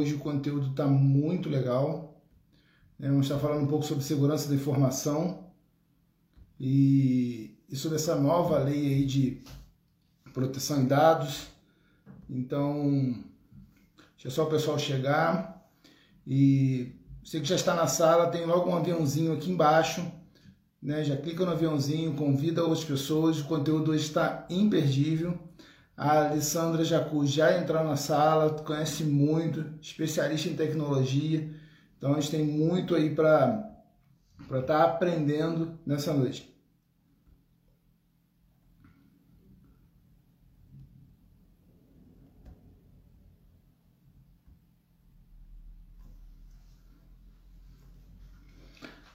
Hoje o conteúdo está muito legal. Né? Vamos estar falando um pouco sobre segurança da informação e, e sobre essa nova lei aí de proteção de dados. Então, deixa só o pessoal chegar e você que já está na sala, tem logo um aviãozinho aqui embaixo, né? Já clica no aviãozinho, convida outras pessoas, o conteúdo hoje está imperdível. A Alessandra Jacu já entrou na sala, conhece muito, especialista em tecnologia. Então a gente tem muito aí para estar tá aprendendo nessa noite.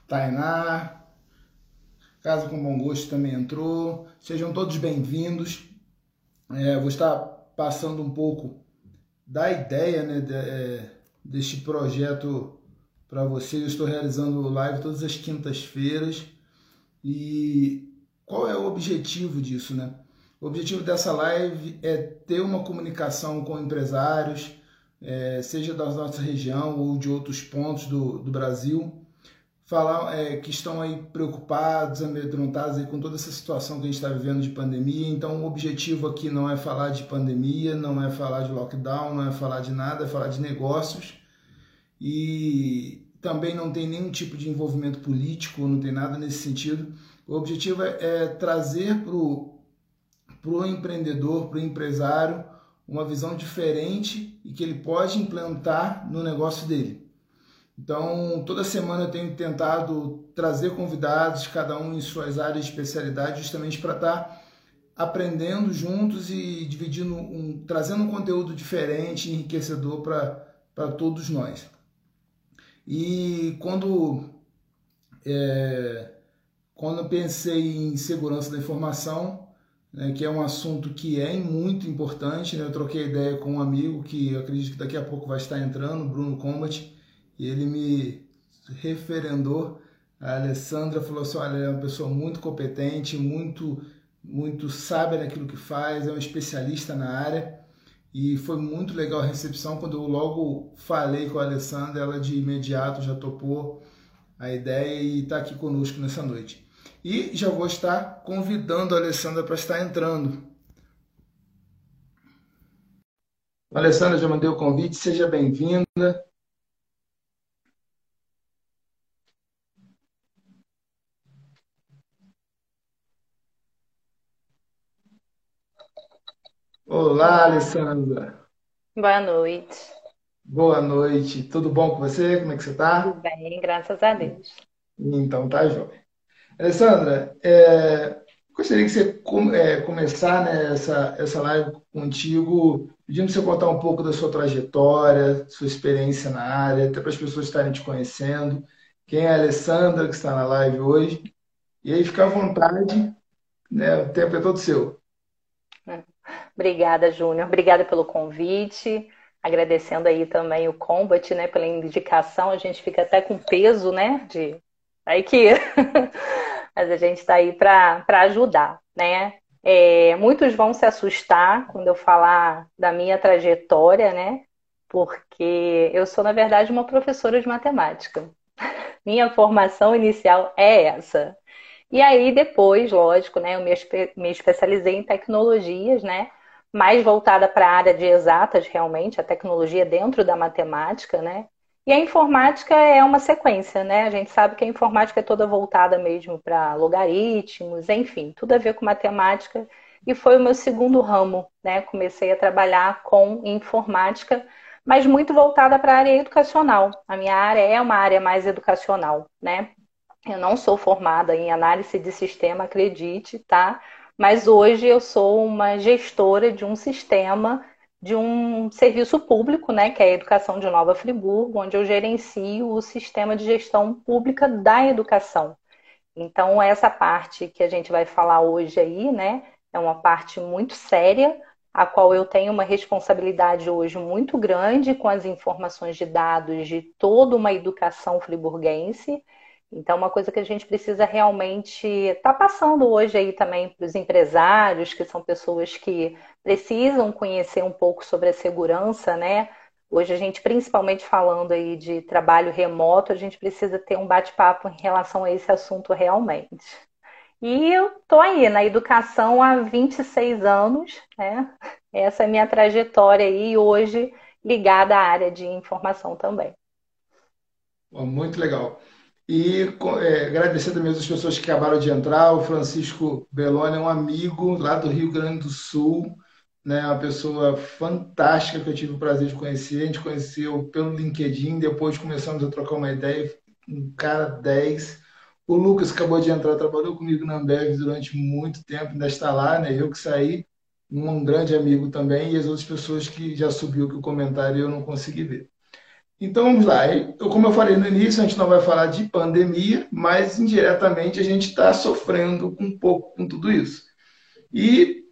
Tainá, Casa com Bom Gosto também entrou. Sejam todos bem-vindos. É, vou estar passando um pouco da ideia né, de, é, deste projeto para vocês. Eu estou realizando live todas as quintas-feiras. E qual é o objetivo disso, né? O objetivo dessa live é ter uma comunicação com empresários, é, seja da nossa região ou de outros pontos do, do Brasil, falar é, que estão aí preocupados, amedrontados aí com toda essa situação que a gente está vivendo de pandemia. Então, o objetivo aqui não é falar de pandemia, não é falar de lockdown, não é falar de nada, é falar de negócios. E também não tem nenhum tipo de envolvimento político, não tem nada nesse sentido. O objetivo é, é trazer para o empreendedor, para o empresário, uma visão diferente e que ele pode implantar no negócio dele. Então, toda semana eu tenho tentado trazer convidados, cada um em suas áreas de especialidade, justamente para estar tá aprendendo juntos e dividindo, um, trazendo um conteúdo diferente, enriquecedor para todos nós. E quando, é, quando eu pensei em segurança da informação, né, que é um assunto que é muito importante, né, eu troquei ideia com um amigo que acredito que daqui a pouco vai estar entrando, Bruno Combat, e ele me referendou. A Alessandra falou assim: olha, é uma pessoa muito competente, muito, muito sábia naquilo que faz, é um especialista na área. E foi muito legal a recepção. Quando eu logo falei com a Alessandra, ela de imediato já topou a ideia e está aqui conosco nessa noite. E já vou estar convidando a Alessandra para estar entrando. Alessandra, já mandei o convite, seja bem-vinda. Olá, Alessandra. Boa noite. Boa noite. Tudo bom com você? Como é que você está? Tudo bem, graças a Deus. Então, tá jóia. Alessandra, é, gostaria que você é, começar né, essa, essa live contigo, pedindo para você contar um pouco da sua trajetória, sua experiência na área, até para as pessoas estarem te conhecendo. Quem é a Alessandra, que está na live hoje? E aí, fica à vontade, né, o tempo é todo seu. Obrigada, Júnior. Obrigada pelo convite. Agradecendo aí também o Combat, né, pela indicação. A gente fica até com peso, né, de aí que mas a gente está aí para ajudar, né? É, muitos vão se assustar quando eu falar da minha trajetória, né? Porque eu sou, na verdade, uma professora de matemática. Minha formação inicial é essa. E aí, depois, lógico, né, eu me, me especializei em tecnologias, né? Mais voltada para a área de exatas, realmente, a tecnologia dentro da matemática, né? E a informática é uma sequência, né? A gente sabe que a informática é toda voltada mesmo para logaritmos, enfim, tudo a ver com matemática. E foi o meu segundo ramo, né? Comecei a trabalhar com informática, mas muito voltada para a área educacional. A minha área é uma área mais educacional, né? Eu não sou formada em análise de sistema, acredite, tá? Mas hoje eu sou uma gestora de um sistema de um serviço público, né, que é a Educação de Nova Friburgo, onde eu gerencio o sistema de gestão pública da educação. Então, essa parte que a gente vai falar hoje aí, né, é uma parte muito séria, a qual eu tenho uma responsabilidade hoje muito grande com as informações de dados de toda uma educação friburguense então, uma coisa que a gente precisa realmente estar tá passando hoje aí também para os empresários, que são pessoas que precisam conhecer um pouco sobre a segurança, né? Hoje a gente, principalmente falando aí de trabalho remoto, a gente precisa ter um bate-papo em relação a esse assunto realmente. E eu tô aí na educação há 26 anos, né? Essa é a minha trajetória aí, hoje ligada à área de informação também. Muito legal. E é, agradecer também as pessoas que acabaram de entrar. O Francisco Belloni é um amigo lá do Rio Grande do Sul, né? Uma pessoa fantástica que eu tive o prazer de conhecer. A gente conheceu pelo LinkedIn, depois começamos a trocar uma ideia. Um cara 10. O Lucas acabou de entrar, trabalhou comigo na Ambev durante muito tempo, ainda está lá, né? Eu que saí, um grande amigo também, e as outras pessoas que já subiu que o comentário eu não consegui ver. Então vamos lá. Como eu falei no início, a gente não vai falar de pandemia, mas indiretamente a gente está sofrendo um pouco com tudo isso. E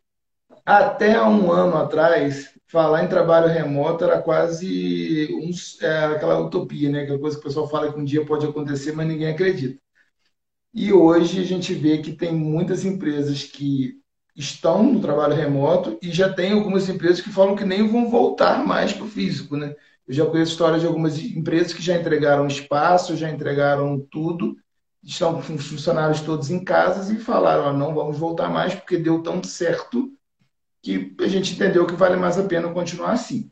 até um ano atrás, falar em trabalho remoto era quase uns, é, aquela utopia, né? Aquela coisa que o pessoal fala que um dia pode acontecer, mas ninguém acredita. E hoje a gente vê que tem muitas empresas que estão no trabalho remoto e já tem algumas empresas que falam que nem vão voltar mais para o físico, né? Eu já conheço histórias de algumas empresas que já entregaram espaço, já entregaram tudo, estão com funcionários todos em casas e falaram: ah, não vamos voltar mais porque deu tão certo que a gente entendeu que vale mais a pena continuar assim.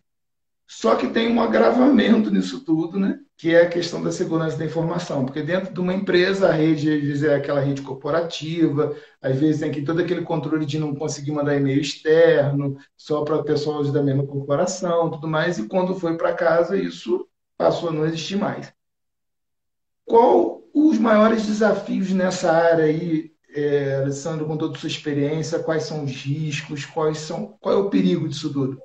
Só que tem um agravamento nisso tudo, né? que é a questão da segurança da informação. Porque dentro de uma empresa, a rede, às vezes, é aquela rede corporativa, às vezes tem que todo aquele controle de não conseguir mandar e-mail externo, só para pessoas da mesma corporação, tudo mais, e quando foi para casa, isso passou a não existir mais. Qual os maiores desafios nessa área aí, é, Alessandro, com toda a sua experiência? Quais são os riscos? Quais são, qual é o perigo disso tudo?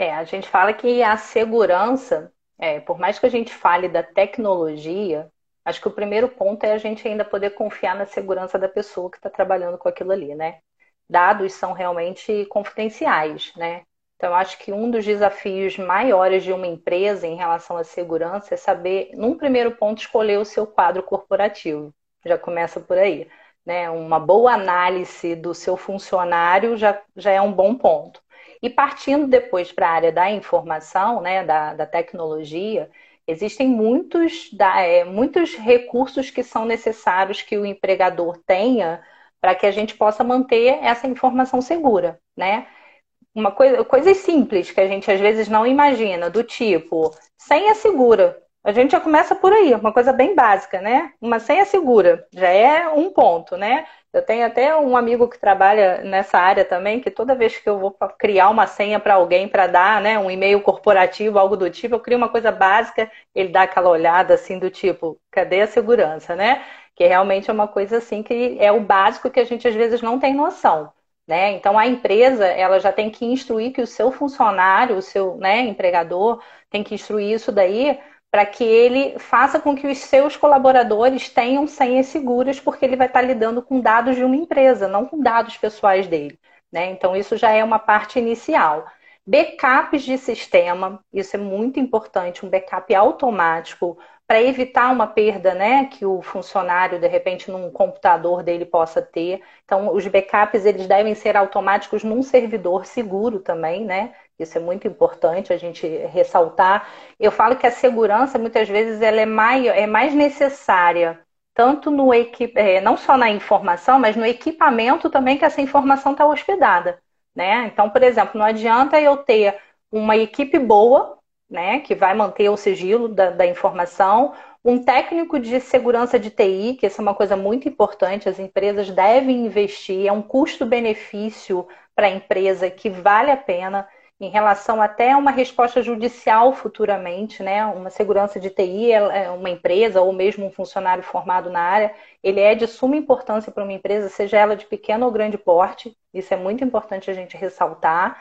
É, a gente fala que a segurança, é, por mais que a gente fale da tecnologia, acho que o primeiro ponto é a gente ainda poder confiar na segurança da pessoa que está trabalhando com aquilo ali, né? Dados são realmente confidenciais, né? Então, acho que um dos desafios maiores de uma empresa em relação à segurança é saber, num primeiro ponto, escolher o seu quadro corporativo. Já começa por aí. Né? Uma boa análise do seu funcionário já, já é um bom ponto. E partindo depois para a área da informação, né, da, da tecnologia, existem muitos, é, muitos recursos que são necessários que o empregador tenha para que a gente possa manter essa informação segura, né? Uma coisa, coisas simples que a gente às vezes não imagina, do tipo senha segura. A gente já começa por aí, uma coisa bem básica, né? Uma senha segura já é um ponto, né? Eu tenho até um amigo que trabalha nessa área também, que toda vez que eu vou criar uma senha para alguém para dar, né, um e-mail corporativo, algo do tipo, eu crio uma coisa básica, ele dá aquela olhada assim do tipo, cadê a segurança, né? Que realmente é uma coisa assim que é o básico que a gente às vezes não tem noção. Né? Então a empresa ela já tem que instruir que o seu funcionário, o seu né, empregador, tem que instruir isso daí para que ele faça com que os seus colaboradores tenham senhas seguras, porque ele vai estar lidando com dados de uma empresa, não com dados pessoais dele. Né? Então, isso já é uma parte inicial. Backups de sistema, isso é muito importante, um backup automático para evitar uma perda, né, que o funcionário de repente num computador dele possa ter. Então, os backups eles devem ser automáticos num servidor seguro também, né? Isso é muito importante a gente ressaltar. Eu falo que a segurança, muitas vezes, ela é mais, é mais necessária, tanto no equip... É, não só na informação, mas no equipamento também que essa informação está hospedada. Né? Então, por exemplo, não adianta eu ter uma equipe boa, né, que vai manter o sigilo da, da informação, um técnico de segurança de TI, que essa é uma coisa muito importante, as empresas devem investir, é um custo-benefício para a empresa que vale a pena em relação até a uma resposta judicial futuramente, né? Uma segurança de TI, é uma empresa ou mesmo um funcionário formado na área, ele é de suma importância para uma empresa, seja ela de pequeno ou grande porte. Isso é muito importante a gente ressaltar.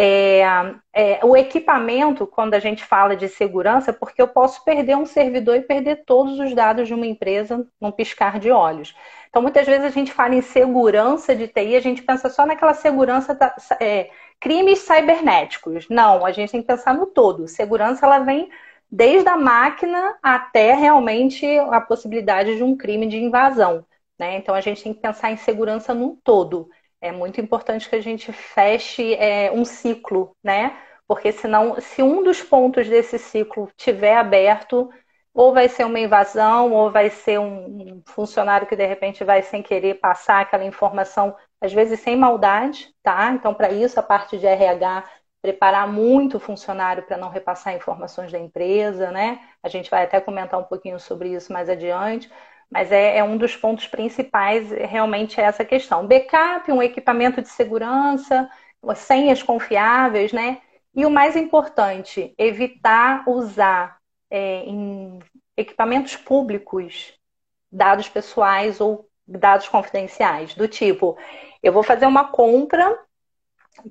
É, é, o equipamento, quando a gente fala de segurança, porque eu posso perder um servidor e perder todos os dados de uma empresa num piscar de olhos. Então, muitas vezes a gente fala em segurança de TI, a gente pensa só naquela segurança da, é, crimes cibernéticos. Não, a gente tem que pensar no todo. Segurança ela vem desde a máquina até realmente a possibilidade de um crime de invasão. Né? Então a gente tem que pensar em segurança no todo. É muito importante que a gente feche é, um ciclo, né? porque senão, se um dos pontos desse ciclo tiver aberto, ou vai ser uma invasão, ou vai ser um funcionário que de repente vai sem querer passar aquela informação, às vezes sem maldade, tá? Então, para isso, a parte de RH preparar muito o funcionário para não repassar informações da empresa, né? A gente vai até comentar um pouquinho sobre isso mais adiante, mas é, é um dos pontos principais realmente é essa questão. Backup, um equipamento de segurança, senhas confiáveis, né? E o mais importante, evitar usar é, em equipamentos públicos dados pessoais ou dados confidenciais, do tipo, eu vou fazer uma compra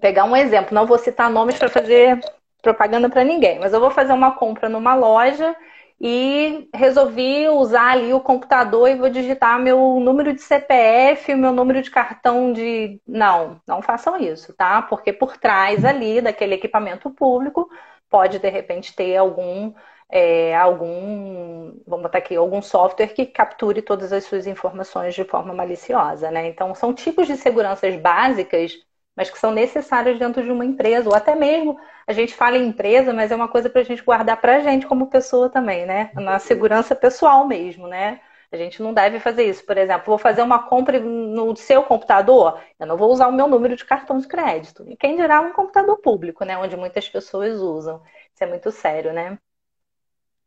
pegar um exemplo, não vou citar nomes para fazer propaganda para ninguém, mas eu vou fazer uma compra numa loja e resolvi usar ali o computador e vou digitar meu número de CPF, meu número de cartão de. Não, não façam isso, tá? Porque por trás ali daquele equipamento público pode de repente ter algum. É, algum, vamos botar aqui, algum software que capture todas as suas informações de forma maliciosa, né? Então, são tipos de seguranças básicas mas que são necessárias dentro de uma empresa, ou até mesmo a gente fala em empresa, mas é uma coisa para a gente guardar para a gente como pessoa também, né? Na segurança pessoal mesmo, né? A gente não deve fazer isso. Por exemplo, vou fazer uma compra no seu computador, eu não vou usar o meu número de cartão de crédito. E quem dirá um computador público, né? Onde muitas pessoas usam. Isso é muito sério, né?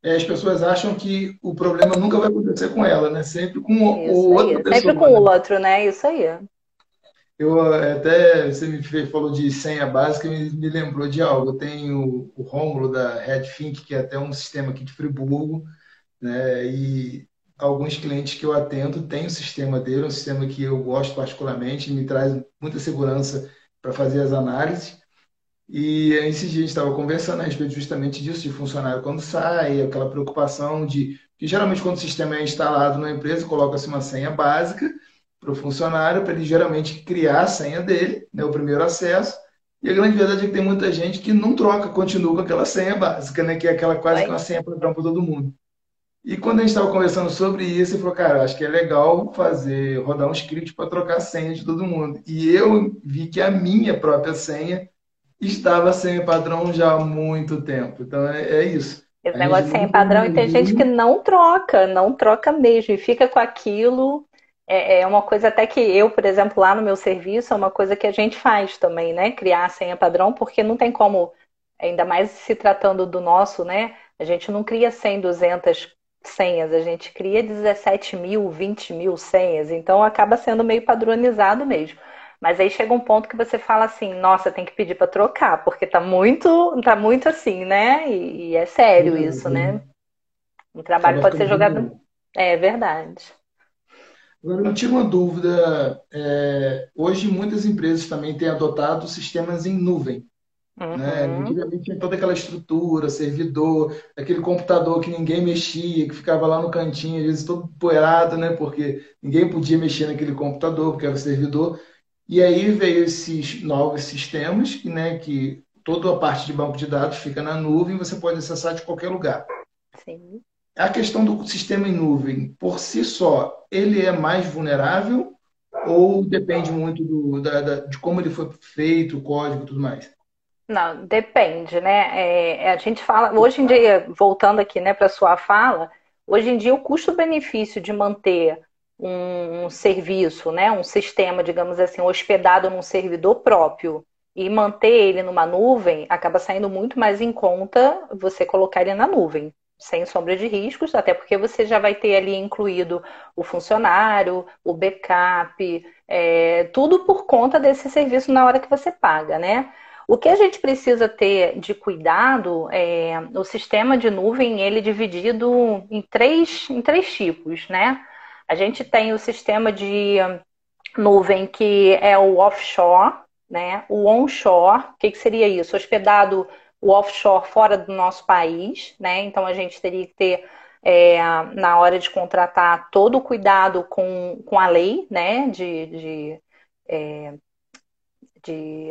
É, as pessoas acham que o problema nunca vai acontecer com ela, né? Sempre com o, o outro pessoa. Sempre com né? o outro, né? Isso aí. Eu até, você me falou de senha básica e me lembrou de algo. Eu tenho o Rômulo da Redfink, que é até um sistema aqui de Friburgo, né? E alguns clientes que eu atendo têm o sistema dele, um sistema que eu gosto particularmente, me traz muita segurança para fazer as análises. E esses dias a gente estava conversando a respeito justamente disso, de funcionário quando sai, aquela preocupação de que geralmente quando o sistema é instalado na empresa, coloca-se uma senha básica para o funcionário, para ele geralmente criar a senha dele, né, o primeiro acesso. E a grande verdade é que tem muita gente que não troca, continua com aquela senha básica, né, que é aquela quase que uma senha padrão para todo mundo. E quando a gente estava conversando sobre isso, ele falou, cara, acho que é legal fazer, rodar um script para trocar a senha de todo mundo. E eu vi que a minha própria senha estava sem padrão já há muito tempo. Então é, é isso. Esse negócio de senha padrão, e tem gente que não troca, não troca mesmo, e fica com aquilo é, é uma coisa até que eu, por exemplo, lá no meu serviço, é uma coisa que a gente faz também, né? Criar a senha padrão, porque não tem como, ainda mais se tratando do nosso, né? A gente não cria 100, 200 senhas, a gente cria 17 mil, 20 mil senhas, então acaba sendo meio padronizado mesmo. Mas aí chega um ponto que você fala assim, nossa, tem que pedir para trocar, porque tá muito, tá muito assim, né? E, e é sério isso, né? O trabalho pode ser jogado. É verdade. Agora, eu tiro uma dúvida. É, hoje, muitas empresas também têm adotado sistemas em nuvem. Né? Uhum. Né? Antigamente tinha toda aquela estrutura, servidor, aquele computador que ninguém mexia, que ficava lá no cantinho, às vezes todo poeirado, né? porque ninguém podia mexer naquele computador, porque era o servidor. E aí veio esses novos sistemas, né? que toda a parte de banco de dados fica na nuvem, você pode acessar de qualquer lugar. Sim a questão do sistema em nuvem, por si só, ele é mais vulnerável ou depende muito do, da, da, de como ele foi feito, o código e tudo mais? Não, depende, né? É, a gente fala, hoje em dia, voltando aqui né, para a sua fala, hoje em dia o custo-benefício de manter um, serviço, né, um sistema, digamos assim, hospedado num servidor próprio e manter ele numa nuvem acaba saindo muito mais em conta você colocar ele na nuvem sem sombra de riscos, até porque você já vai ter ali incluído o funcionário, o backup, é, tudo por conta desse serviço na hora que você paga, né? O que a gente precisa ter de cuidado é o sistema de nuvem, ele é dividido em três, em três tipos, né? A gente tem o sistema de nuvem que é o offshore, né? O onshore, o que, que seria isso? Hospedado o offshore fora do nosso país, né? Então a gente teria que ter é, na hora de contratar todo o cuidado com, com a lei, né? De, de, é, de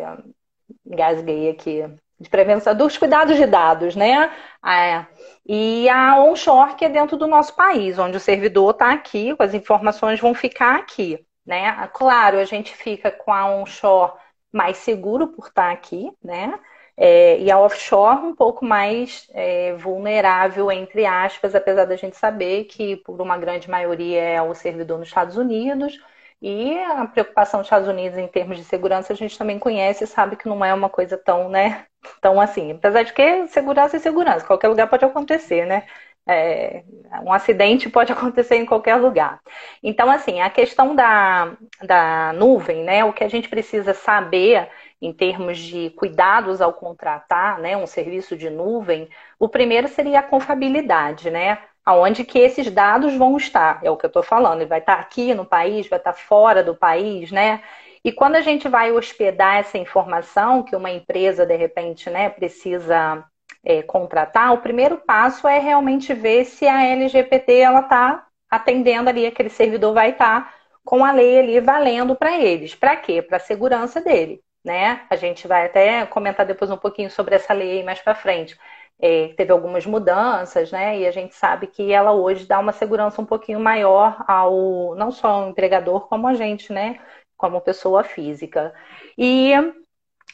engasguei aqui de prevenção dos cuidados de dados, né? É, e a onshore que é dentro do nosso país, onde o servidor está aqui, as informações vão ficar aqui, né? Claro, a gente fica com a onshore mais seguro por estar tá aqui, né? É, e a offshore um pouco mais é, vulnerável, entre aspas, apesar da gente saber que, por uma grande maioria, é o servidor nos Estados Unidos. E a preocupação dos Estados Unidos em termos de segurança a gente também conhece e sabe que não é uma coisa tão, né, tão assim. Apesar de que segurança é segurança, qualquer lugar pode acontecer, né? É, um acidente pode acontecer em qualquer lugar. Então, assim, a questão da, da nuvem, né? O que a gente precisa saber em termos de cuidados ao contratar né, um serviço de nuvem, o primeiro seria a confiabilidade, né? Aonde que esses dados vão estar, é o que eu estou falando, ele vai estar aqui no país, vai estar fora do país, né? E quando a gente vai hospedar essa informação que uma empresa, de repente, né, precisa é, contratar, o primeiro passo é realmente ver se a LGPT ela está atendendo ali, aquele servidor vai estar com a lei ali valendo para eles. Para quê? Para a segurança dele né? A gente vai até comentar depois um pouquinho sobre essa lei mais para frente. É, teve algumas mudanças, né? E a gente sabe que ela hoje dá uma segurança um pouquinho maior ao não só ao empregador como a gente, né? Como pessoa física. E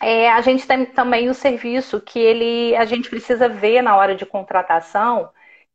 é, a gente tem também o serviço que ele a gente precisa ver na hora de contratação,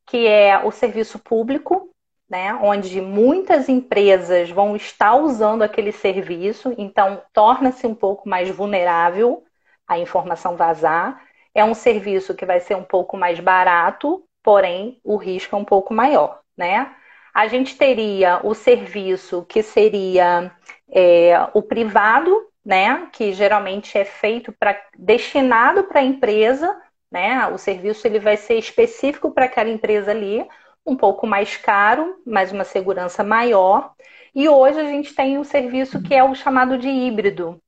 que é o serviço público, né, onde muitas empresas vão estar usando aquele serviço, então torna-se um pouco mais vulnerável a informação vazar. É um serviço que vai ser um pouco mais barato, porém o risco é um pouco maior, né? A gente teria o serviço que seria é, o privado, né? Que geralmente é feito para destinado para a empresa, né? O serviço ele vai ser específico para aquela empresa ali um pouco mais caro, mas uma segurança maior. E hoje a gente tem um serviço que é o chamado de híbrido,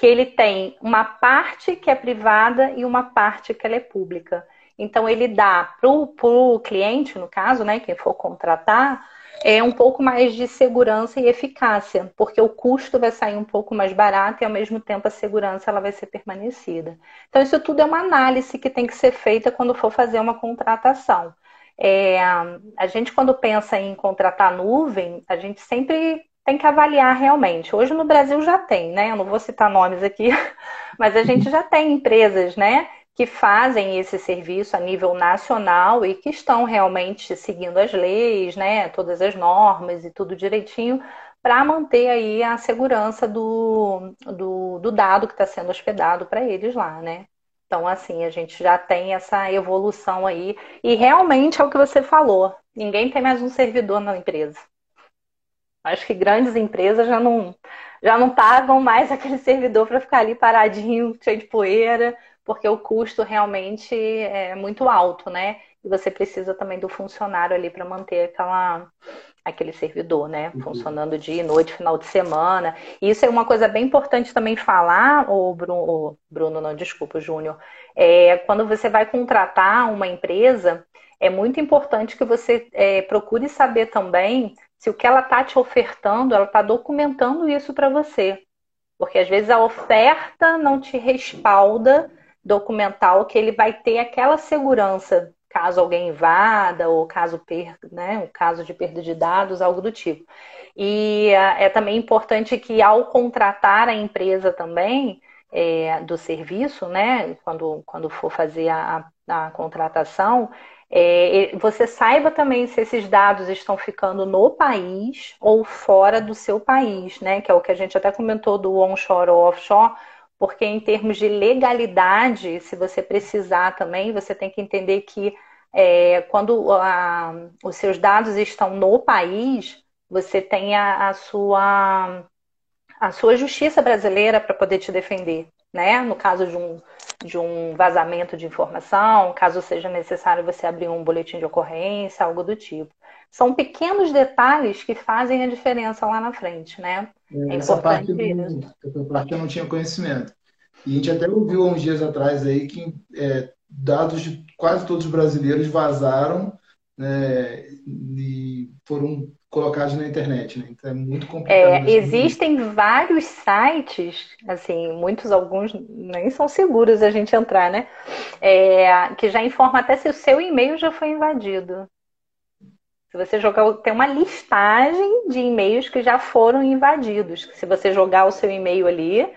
que ele tem uma parte que é privada e uma parte que ela é pública. Então ele dá para o cliente, no caso, né, quem for contratar, é um pouco mais de segurança e eficácia, porque o custo vai sair um pouco mais barato e ao mesmo tempo a segurança ela vai ser permanecida. Então isso tudo é uma análise que tem que ser feita quando for fazer uma contratação. É, a gente, quando pensa em contratar nuvem, a gente sempre tem que avaliar realmente. Hoje no Brasil já tem, né? Eu não vou citar nomes aqui, mas a gente já tem empresas, né? Que fazem esse serviço a nível nacional e que estão realmente seguindo as leis, né? Todas as normas e tudo direitinho para manter aí a segurança do, do, do dado que está sendo hospedado para eles lá, né? Então, assim, a gente já tem essa evolução aí. E realmente é o que você falou: ninguém tem mais um servidor na empresa. Acho que grandes empresas já não, já não pagam mais aquele servidor para ficar ali paradinho, cheio de poeira, porque o custo realmente é muito alto, né? E você precisa também do funcionário ali para manter aquela, aquele servidor, né? Uhum. Funcionando dia e noite, final de semana. E isso é uma coisa bem importante também falar, o Bruno, Bruno não, desculpa, Júnior. É, quando você vai contratar uma empresa, é muito importante que você é, procure saber também se o que ela está te ofertando, ela está documentando isso para você. Porque às vezes a oferta não te respalda documental que ele vai ter aquela segurança caso alguém invada ou caso perda, né, caso de perda de dados, algo do tipo. E é, é também importante que ao contratar a empresa também é, do serviço, né, quando, quando for fazer a, a contratação, é, você saiba também se esses dados estão ficando no país ou fora do seu país, né? Que é o que a gente até comentou do onshore ou offshore, porque em termos de legalidade, se você precisar também, você tem que entender que é, quando a, os seus dados estão no país, você tem a, a sua, a sua justiça brasileira para poder te defender. Né? No caso de um, de um vazamento de informação, caso seja necessário você abrir um boletim de ocorrência, algo do tipo. São pequenos detalhes que fazem a diferença lá na frente, né? É, é essa parte, do, essa parte eu não tinha conhecimento. E a gente até ouviu uns dias atrás aí que é, dados de quase todos os brasileiros vazaram né, e foram colocados na internet, né? Então é muito complicado. É, existem vários sites, assim, muitos, alguns nem são seguros a gente entrar, né? É, que já informam até se o seu e-mail já foi invadido. Se você jogar, tem uma listagem de e-mails que já foram invadidos. Se você jogar o seu e-mail ali,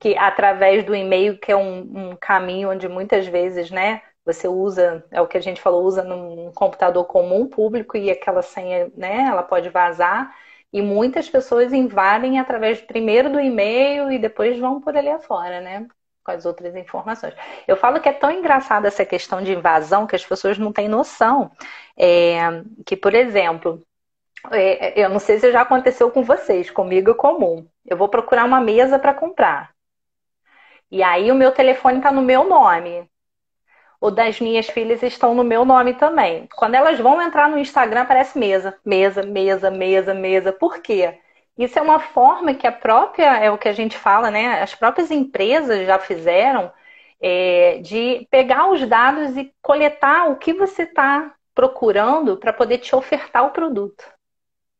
que através do e-mail, que é um, um caminho onde muitas vezes, né, você usa, é o que a gente falou, usa num computador comum público e aquela senha, né, ela pode vazar. E muitas pessoas invadem através primeiro do e-mail e depois vão por ali afora, né? Com as outras informações. Eu falo que é tão engraçada essa questão de invasão que as pessoas não têm noção. É, que, por exemplo, é, eu não sei se já aconteceu com vocês, comigo é comum. Eu vou procurar uma mesa para comprar. E aí o meu telefone está no meu nome. O das minhas filhas estão no meu nome também. Quando elas vão entrar no Instagram, aparece mesa, mesa, mesa, mesa, mesa. Por quê? Isso é uma forma que a própria, é o que a gente fala, né? As próprias empresas já fizeram é, de pegar os dados e coletar o que você está procurando para poder te ofertar o produto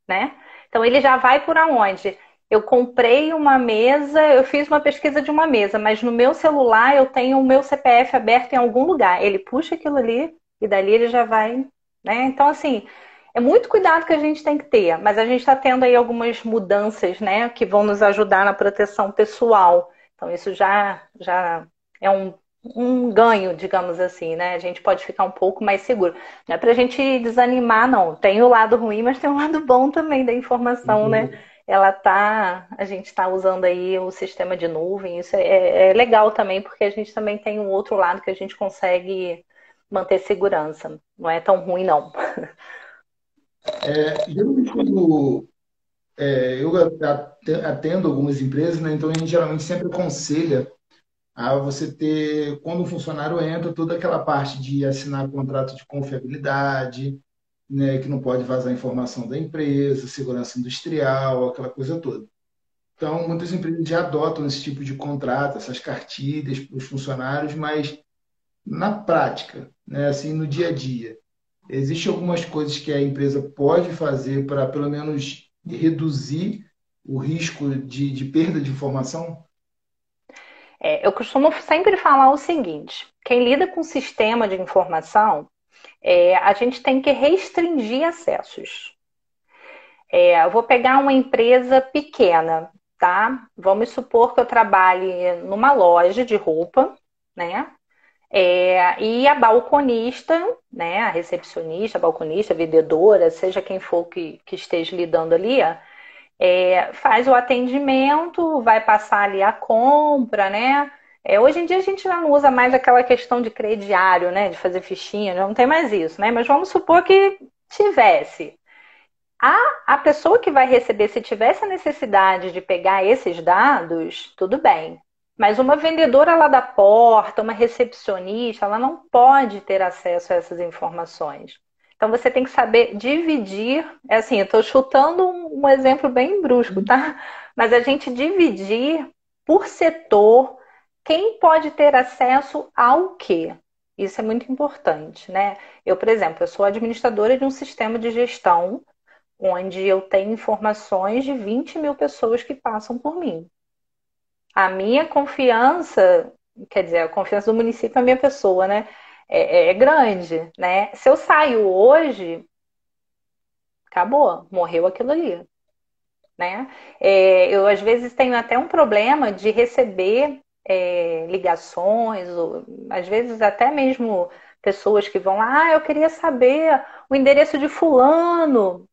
né? Então ele já vai por aonde? Eu comprei uma mesa, eu fiz uma pesquisa de uma mesa, mas no meu celular eu tenho o meu CPF aberto em algum lugar. Ele puxa aquilo ali e dali ele já vai, né? Então assim, é muito cuidado que a gente tem que ter, mas a gente está tendo aí algumas mudanças, né, que vão nos ajudar na proteção pessoal. Então isso já já é um um ganho, digamos assim, né? A gente pode ficar um pouco mais seguro. Não é para a gente desanimar, não. Tem o lado ruim, mas tem o lado bom também da informação, né? uhum. né? Ela tá, a gente está usando aí o sistema de nuvem. Isso é, é, legal também, porque a gente também tem um outro lado que a gente consegue manter segurança. Não é tão ruim, não. É, geralmente quando é, eu atendo algumas empresas, né? Então a gente geralmente sempre aconselha a você ter, quando o funcionário entra, toda aquela parte de assinar contrato de confiabilidade, né, que não pode vazar informação da empresa, segurança industrial, aquela coisa toda. Então, muitas empresas já adotam esse tipo de contrato, essas cartilhas para os funcionários, mas na prática, né, assim, no dia a dia, existem algumas coisas que a empresa pode fazer para, pelo menos, reduzir o risco de, de perda de informação? É, eu costumo sempre falar o seguinte: quem lida com sistema de informação, é, a gente tem que restringir acessos. É, eu vou pegar uma empresa pequena, tá? Vamos supor que eu trabalhe numa loja de roupa, né? É, e a balconista, né, a recepcionista, a balconista, a vendedora, seja quem for que, que esteja lidando ali, é, faz o atendimento, vai passar ali a compra, né? É, hoje em dia a gente já não usa mais aquela questão de crediário, né? De fazer fichinha, já não tem mais isso, né? Mas vamos supor que tivesse. A, a pessoa que vai receber, se tivesse a necessidade de pegar esses dados, tudo bem. Mas uma vendedora lá da porta, uma recepcionista, ela não pode ter acesso a essas informações. Então você tem que saber dividir. É assim, eu estou chutando um, um exemplo bem brusco, tá? Mas a gente dividir por setor quem pode ter acesso ao quê. Isso é muito importante, né? Eu, por exemplo, eu sou administradora de um sistema de gestão onde eu tenho informações de 20 mil pessoas que passam por mim. A minha confiança, quer dizer, a confiança do município é a minha pessoa, né? é, é grande, né? Se eu saio hoje, acabou, morreu aquilo ali. Né? É, eu às vezes tenho até um problema de receber é, ligações, ou, às vezes até mesmo pessoas que vão lá, ah, eu queria saber o endereço de fulano.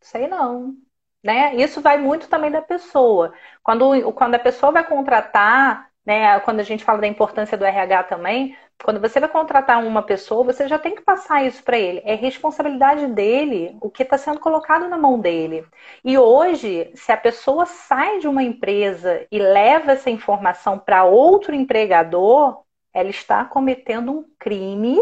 Sei não. Né? Isso vai muito também da pessoa. Quando, quando a pessoa vai contratar, né, quando a gente fala da importância do RH também, quando você vai contratar uma pessoa, você já tem que passar isso para ele. É responsabilidade dele o que está sendo colocado na mão dele. E hoje, se a pessoa sai de uma empresa e leva essa informação para outro empregador, ela está cometendo um crime.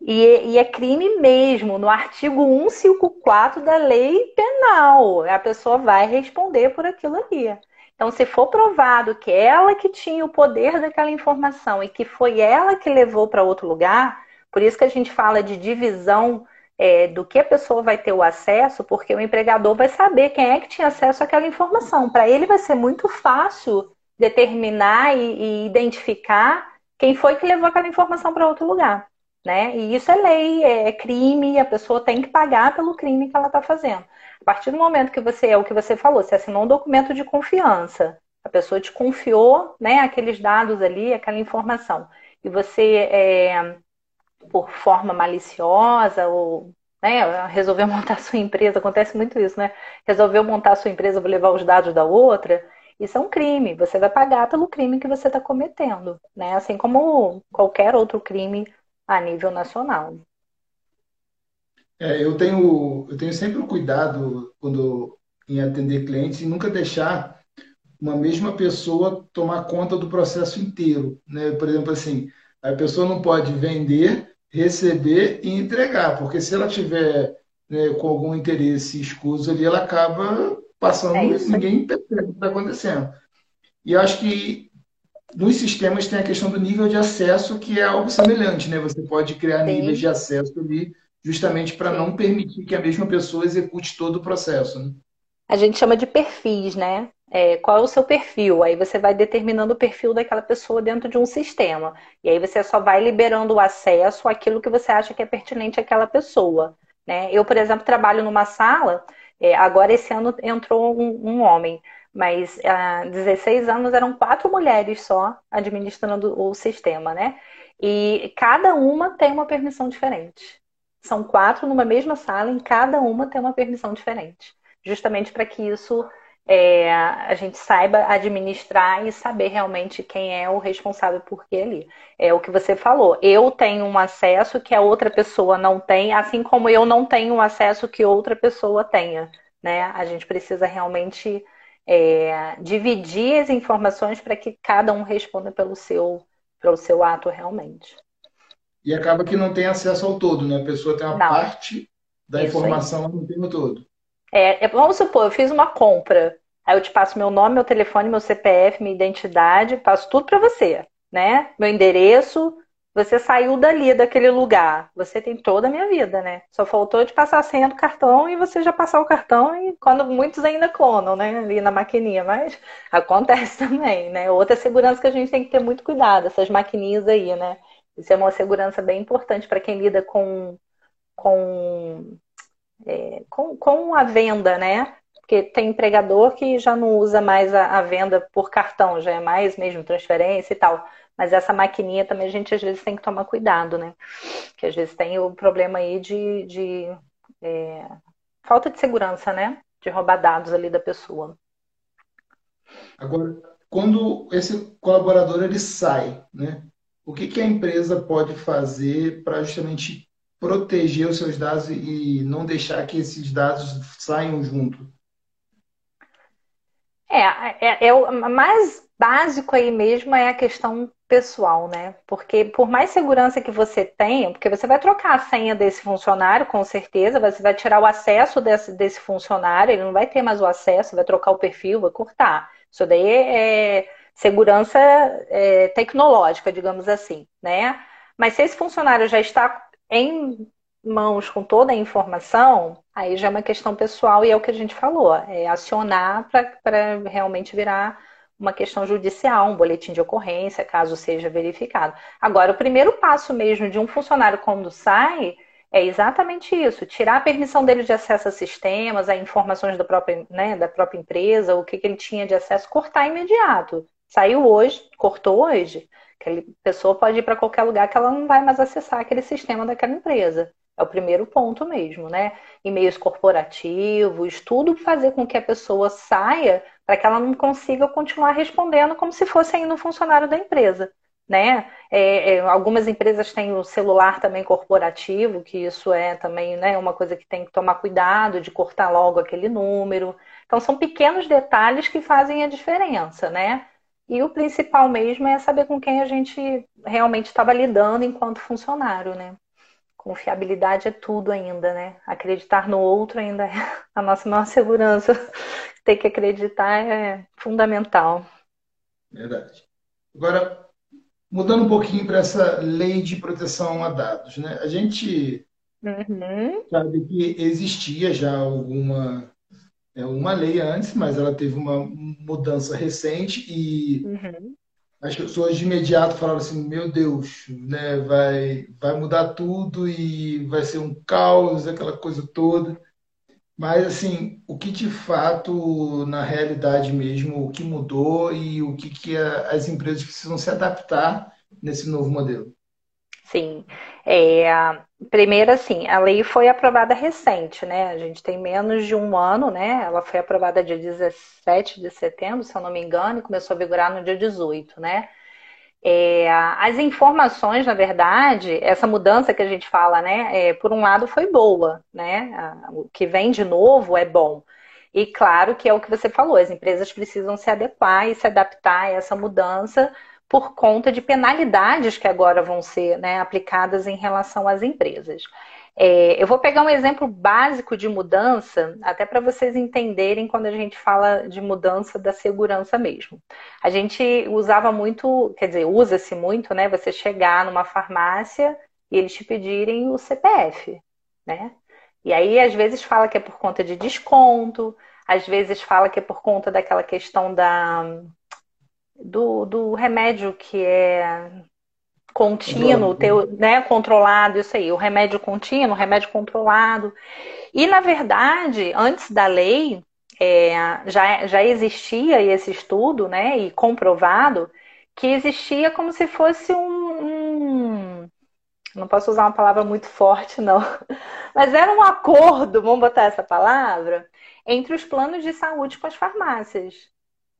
E, e é crime mesmo, no artigo 154 da lei penal. A pessoa vai responder por aquilo ali. Então, se for provado que ela que tinha o poder daquela informação e que foi ela que levou para outro lugar, por isso que a gente fala de divisão é, do que a pessoa vai ter o acesso, porque o empregador vai saber quem é que tinha acesso àquela informação. Para ele vai ser muito fácil determinar e, e identificar quem foi que levou aquela informação para outro lugar. Né? E isso é lei, é crime, e a pessoa tem que pagar pelo crime que ela está fazendo. A partir do momento que você é o que você falou, você assinou um documento de confiança, A pessoa te confiou, né, aqueles dados ali, aquela informação. E você, é, por forma maliciosa ou né, resolveu montar sua empresa, acontece muito isso, né? Resolveu montar sua empresa, vou levar os dados da outra. Isso é um crime. Você vai pagar pelo crime que você está cometendo, né? Assim como qualquer outro crime a nível nacional. É, eu tenho, eu tenho sempre o cuidado quando em atender clientes e nunca deixar uma mesma pessoa tomar conta do processo inteiro, né? Por exemplo, assim, a pessoa não pode vender, receber e entregar, porque se ela tiver né, com algum interesse escuso ali, ela acaba passando é e ninguém percebe o que está acontecendo. E eu acho que nos sistemas tem a questão do nível de acesso, que é algo semelhante, né? Você pode criar Sim. níveis de acesso ali, justamente para não permitir que a mesma pessoa execute todo o processo. Né? A gente chama de perfis, né? É, qual é o seu perfil? Aí você vai determinando o perfil daquela pessoa dentro de um sistema. E aí você só vai liberando o acesso àquilo que você acha que é pertinente àquela pessoa. Né? Eu, por exemplo, trabalho numa sala, é, agora esse ano entrou um, um homem, mas há 16 anos eram quatro mulheres só administrando o sistema, né? E cada uma tem uma permissão diferente. São quatro numa mesma sala, em cada uma tem uma permissão diferente. Justamente para que isso é, a gente saiba administrar e saber realmente quem é o responsável por que ali. É o que você falou. Eu tenho um acesso que a outra pessoa não tem, assim como eu não tenho um acesso que outra pessoa tenha. Né? A gente precisa realmente é, dividir as informações para que cada um responda pelo seu, pelo seu ato realmente. E acaba que não tem acesso ao todo, né? A pessoa tem uma não. parte da Isso informação, mas não tem o todo. É, é, vamos supor, eu fiz uma compra, aí eu te passo meu nome, meu telefone, meu CPF, minha identidade, passo tudo para você, né? Meu endereço, você saiu dali, daquele lugar, você tem toda a minha vida, né? Só faltou de passar a senha do cartão e você já passar o cartão e quando muitos ainda clonam, né? Ali na maquininha, mas acontece também, né? Outra segurança que a gente tem que ter muito cuidado, essas maquininhas aí, né? Isso é uma segurança bem importante para quem lida com, com é, com, com a venda, né? Porque tem empregador que já não usa mais a, a, venda por cartão, já é mais mesmo transferência e tal. Mas essa maquininha também a gente às vezes tem que tomar cuidado, né? Que às vezes tem o problema aí de, de é, falta de segurança, né? De roubar dados ali da pessoa. Agora, quando esse colaborador ele sai, né? O que, que a empresa pode fazer para justamente proteger os seus dados e não deixar que esses dados saiam junto? É, é, é, o mais básico aí mesmo é a questão pessoal, né? Porque por mais segurança que você tenha, porque você vai trocar a senha desse funcionário, com certeza, você vai tirar o acesso desse, desse funcionário, ele não vai ter mais o acesso, vai trocar o perfil, vai cortar. Isso daí é segurança é, tecnológica, digamos assim, né? Mas se esse funcionário já está em mãos com toda a informação, aí já é uma questão pessoal e é o que a gente falou, é acionar para realmente virar uma questão judicial, um boletim de ocorrência, caso seja verificado. Agora, o primeiro passo mesmo de um funcionário quando sai é exatamente isso, tirar a permissão dele de acesso a sistemas, a informações da própria, né, da própria empresa, o que, que ele tinha de acesso, cortar imediato. Saiu hoje, cortou hoje, Aquela pessoa pode ir para qualquer lugar que ela não vai mais acessar aquele sistema daquela empresa. É o primeiro ponto mesmo, né? E-mails corporativos, tudo fazer com que a pessoa saia para que ela não consiga continuar respondendo como se fosse ainda um funcionário da empresa. Né? É, é, algumas empresas têm o celular também corporativo, que isso é também né, uma coisa que tem que tomar cuidado de cortar logo aquele número. Então são pequenos detalhes que fazem a diferença, né? E o principal mesmo é saber com quem a gente realmente estava lidando enquanto funcionário, né? Confiabilidade é tudo ainda, né? Acreditar no outro ainda é a nossa maior segurança. Ter que acreditar é fundamental. Verdade. Agora, mudando um pouquinho para essa lei de proteção a dados, né? A gente uhum. sabe que existia já alguma é uma lei antes, mas ela teve uma mudança recente e uhum. as pessoas de imediato falaram assim, meu Deus, né, vai, vai mudar tudo e vai ser um caos, aquela coisa toda. Mas assim, o que de fato, na realidade mesmo, o que mudou e o que, que as empresas precisam se adaptar nesse novo modelo? Sim. É, primeiro, assim, a lei foi aprovada recente, né? A gente tem menos de um ano, né? Ela foi aprovada dia 17 de setembro, se eu não me engano, e começou a vigorar no dia 18, né? É, as informações, na verdade, essa mudança que a gente fala, né, é, por um lado foi boa, né? O que vem de novo é bom. E claro que é o que você falou, as empresas precisam se adequar e se adaptar a essa mudança por conta de penalidades que agora vão ser né, aplicadas em relação às empresas. É, eu vou pegar um exemplo básico de mudança, até para vocês entenderem quando a gente fala de mudança da segurança mesmo. A gente usava muito, quer dizer, usa-se muito, né? Você chegar numa farmácia e eles te pedirem o CPF, né? E aí, às vezes, fala que é por conta de desconto, às vezes fala que é por conta daquela questão da, do, do remédio que é contínuo, teu, né, controlado, isso aí, o remédio contínuo, o remédio controlado. E, na verdade, antes da lei, é, já, já existia esse estudo, né, e comprovado, que existia como se fosse um, um, Não posso usar uma palavra muito forte, não. Mas era um acordo, vamos botar essa palavra, entre os planos de saúde com as farmácias.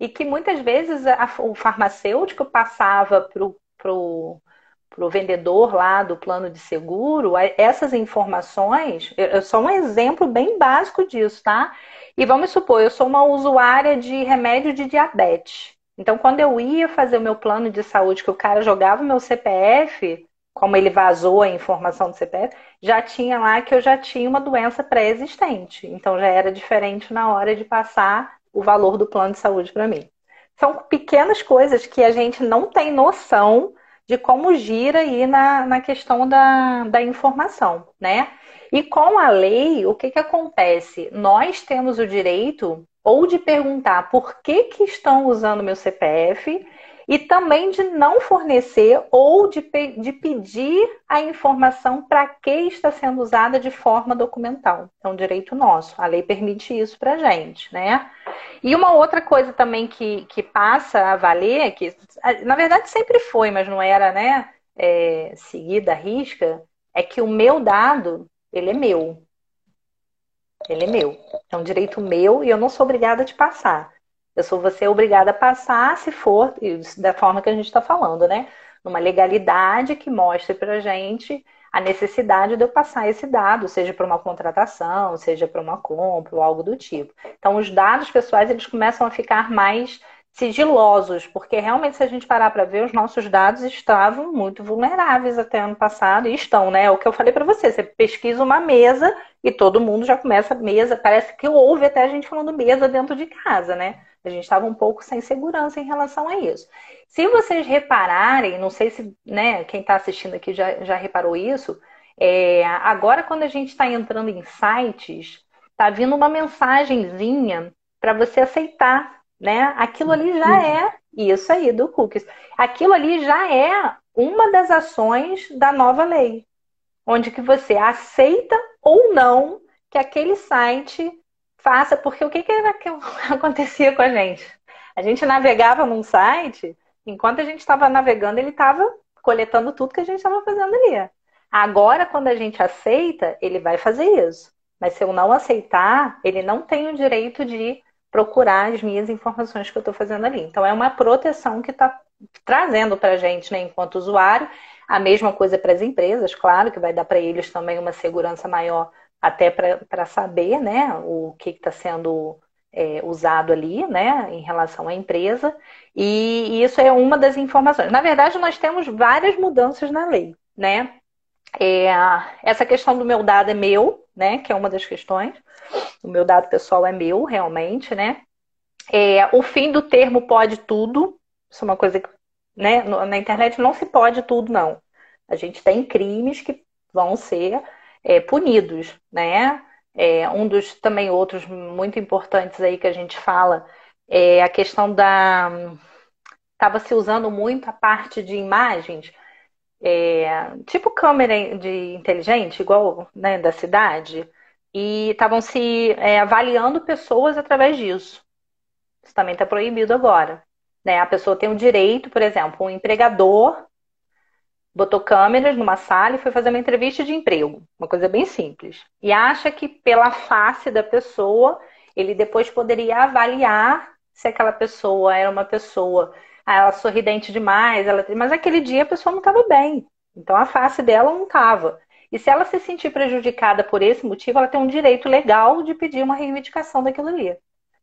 E que muitas vezes a, o farmacêutico passava para o para o vendedor lá do plano de seguro, essas informações, eu sou um exemplo bem básico disso, tá? E vamos supor, eu sou uma usuária de remédio de diabetes. Então, quando eu ia fazer o meu plano de saúde, que o cara jogava o meu CPF, como ele vazou a informação do CPF, já tinha lá que eu já tinha uma doença pré-existente. Então, já era diferente na hora de passar o valor do plano de saúde para mim. São pequenas coisas que a gente não tem noção de como gira aí na, na questão da, da informação, né? E com a lei, o que, que acontece? Nós temos o direito ou de perguntar por que, que estão usando meu CPF e também de não fornecer ou de, de pedir a informação para que está sendo usada de forma documental. É um direito nosso. A lei permite isso para gente, né? E uma outra coisa também que, que passa a valer, que na verdade sempre foi, mas não era, né, é, seguida a risca, é que o meu dado, ele é meu. Ele é meu. É um direito meu e eu não sou obrigada a te passar. Eu sou você obrigada a passar, se for da forma que a gente está falando, né? Numa legalidade que mostre para gente a necessidade de eu passar esse dado, seja para uma contratação, seja para uma compra ou algo do tipo. Então, os dados pessoais eles começam a ficar mais sigilosos, porque realmente se a gente parar para ver, os nossos dados estavam muito vulneráveis até ano passado e estão, né? É o que eu falei para você, você pesquisa uma mesa e todo mundo já começa mesa, parece que houve até a gente falando mesa dentro de casa, né? A gente estava um pouco sem segurança em relação a isso. Se vocês repararem, não sei se né, quem está assistindo aqui já, já reparou isso, é, agora quando a gente está entrando em sites, está vindo uma mensagenzinha para você aceitar, né? Aquilo ali já é isso aí do cookies. Aquilo ali já é uma das ações da nova lei, onde que você aceita ou não que aquele site faça, porque o que, que era que acontecia com a gente? A gente navegava num site, enquanto a gente estava navegando, ele estava coletando tudo que a gente estava fazendo ali. Agora, quando a gente aceita, ele vai fazer isso. Mas se eu não aceitar, ele não tem o direito de procurar as minhas informações que eu estou fazendo ali. Então, é uma proteção que está trazendo para a gente, né, enquanto usuário. A mesma coisa para as empresas, claro, que vai dar para eles também uma segurança maior até para saber né, o que está sendo é, usado ali, né, em relação à empresa, e, isso é uma das informações. Na verdade, nós temos várias mudanças na lei, né? É, essa questão do meu dado é meu, né, que é uma das questões. O meu dado pessoal é meu, realmente, né? É, o fim do termo pode tudo, isso é uma coisa que, né, na internet não se pode tudo, não. A gente tem crimes que vão ser é, punidos, né? É, um dos também outros muito importantes aí que a gente fala é a questão da estava se usando muito a parte de imagens, é, tipo câmera de inteligente, igual né, da cidade. e estavam se é, avaliando pessoas através disso. Isso também está proibido agora. Né? A pessoa tem o direito, por exemplo, um empregador botou câmeras numa sala e foi fazer uma entrevista de emprego, uma coisa bem simples. E acha que pela face da pessoa, ele depois poderia avaliar se aquela pessoa era uma pessoa, ah, ela sorridente demais, ela... mas aquele dia a pessoa não estava bem. Então a face dela não estava. E se ela se sentir prejudicada por esse motivo, ela tem um direito legal de pedir uma reivindicação daquilo ali.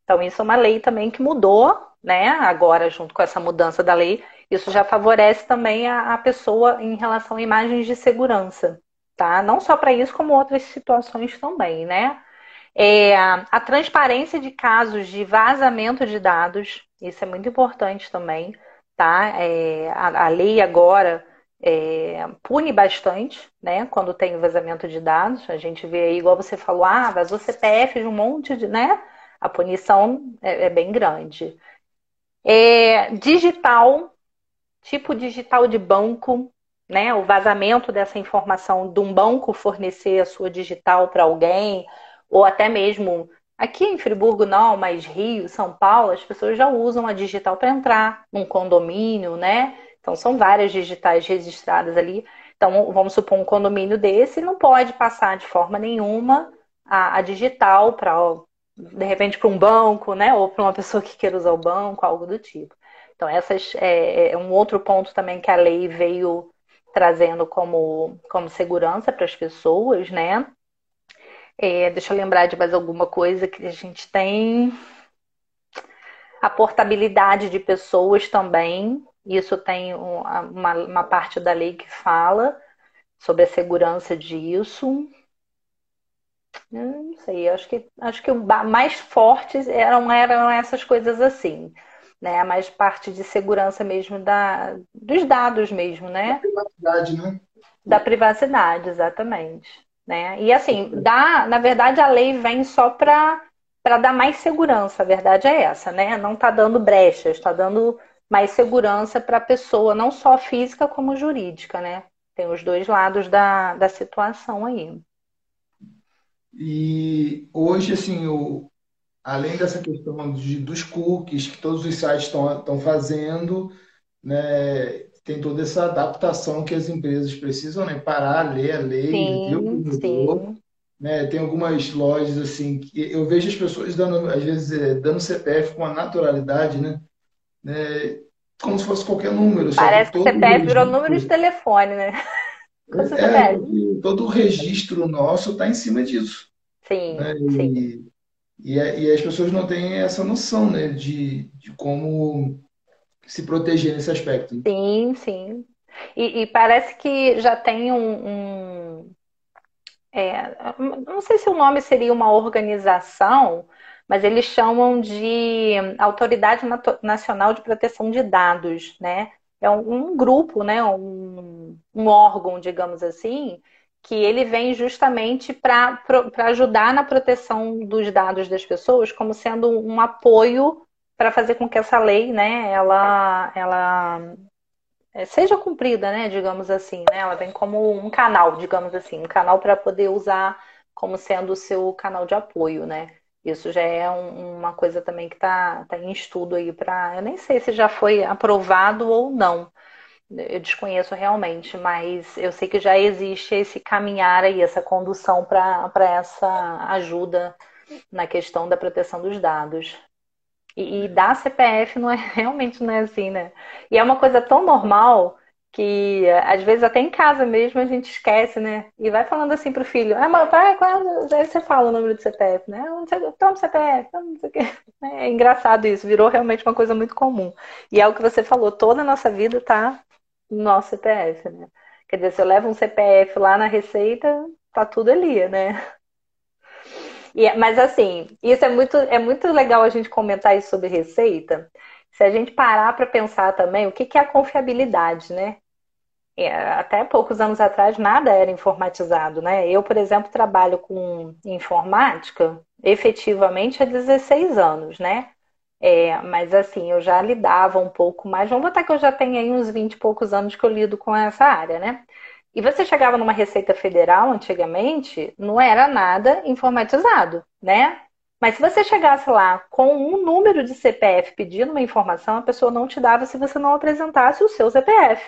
Então isso é uma lei também que mudou, né? Agora junto com essa mudança da lei, isso já favorece também a, a pessoa em relação a imagens de segurança, tá? Não só para isso, como outras situações também, né? É, a transparência de casos de vazamento de dados, isso é muito importante também, tá? É, a, a, lei agora é, pune bastante, né? Quando tem vazamento de dados, a gente vê aí, igual você falou, ah, vazou CPF de um monte de, né? A punição é, é bem grande. É, digital tipo digital de banco, né? O vazamento dessa informação de um banco fornecer a sua digital para alguém, ou até mesmo aqui em Friburgo não, mas Rio, São Paulo, as pessoas já usam a digital para entrar num condomínio, né? Então são várias digitais registradas ali. Então, vamos supor um condomínio desse, não pode passar de forma nenhuma a, a digital para de repente para um banco, né? Ou para uma pessoa que queira usar o banco, algo do tipo. Então, essas é, é um outro ponto também que a lei veio trazendo como, como segurança para as pessoas, né? É, deixa eu lembrar de mais alguma coisa que a gente tem. A portabilidade de pessoas também. Isso tem uma, uma parte da lei que fala sobre a segurança disso. Não sei, acho que acho que mais fortes eram, eram essas coisas assim né? Mais parte de segurança mesmo da, dos dados mesmo, né? Da privacidade, né? Da privacidade, exatamente. Né? E assim, dá, na verdade, a lei vem só para para dar mais segurança, a verdade é essa, né? Não está dando brechas, está dando mais segurança para a pessoa, não só física como jurídica, né? Tem os dois lados da, da situação aí. E hoje, assim, o, além dessa questão de, dos cookies que todos os sites estão fazendo, né, tem toda essa adaptação que as empresas precisam, né, parar, ler a lei, sim, consumidor. Né, tem algumas lojas assim que eu vejo as pessoas dando, às vezes, é, dando CPF com a naturalidade, né, né, como se fosse qualquer número. Parece que, que CPF virou número de telefone, né? É, todo o registro nosso está em cima disso. Sim, né? sim. E, e as pessoas não têm essa noção, né, de, de como se proteger nesse aspecto. Sim, sim. E, e parece que já tem um, um é, não sei se o nome seria uma organização, mas eles chamam de Autoridade Nacional de Proteção de Dados, né? É um, um grupo, né? Um, um órgão, digamos assim, que ele vem justamente para ajudar na proteção dos dados das pessoas, como sendo um apoio para fazer com que essa lei, né, ela, ela é, seja cumprida, né, digamos assim, né? Ela vem como um canal, digamos assim, um canal para poder usar como sendo o seu canal de apoio, né? Isso já é um, uma coisa também que está tá em estudo aí para. Eu nem sei se já foi aprovado ou não, eu desconheço realmente, mas eu sei que já existe esse caminhar aí, essa condução para essa ajuda na questão da proteção dos dados. E, e dar CPF não é realmente não é assim, né? E é uma coisa tão normal que às vezes até em casa mesmo a gente esquece, né? E vai falando assim pro filho, ah, mas vai, aí você fala o número do CPF, né? Toma CPF, não sei o quê. É engraçado isso, virou realmente uma coisa muito comum. E é o que você falou, toda a nossa vida tá nosso CPF, né? Quer dizer, se eu levo um CPF lá na Receita, tá tudo ali, né? E, mas assim, isso é muito, é muito legal a gente comentar isso sobre Receita. Se a gente parar para pensar também o que, que é a confiabilidade, né? É, até poucos anos atrás nada era informatizado, né? Eu, por exemplo, trabalho com informática efetivamente há 16 anos, né? É, mas assim, eu já lidava um pouco mais. Vamos botar que eu já tenho aí uns 20 e poucos anos que eu lido com essa área, né? E você chegava numa Receita Federal antigamente, não era nada informatizado, né? Mas se você chegasse lá com um número de CPF pedindo uma informação, a pessoa não te dava se você não apresentasse o seu CPF.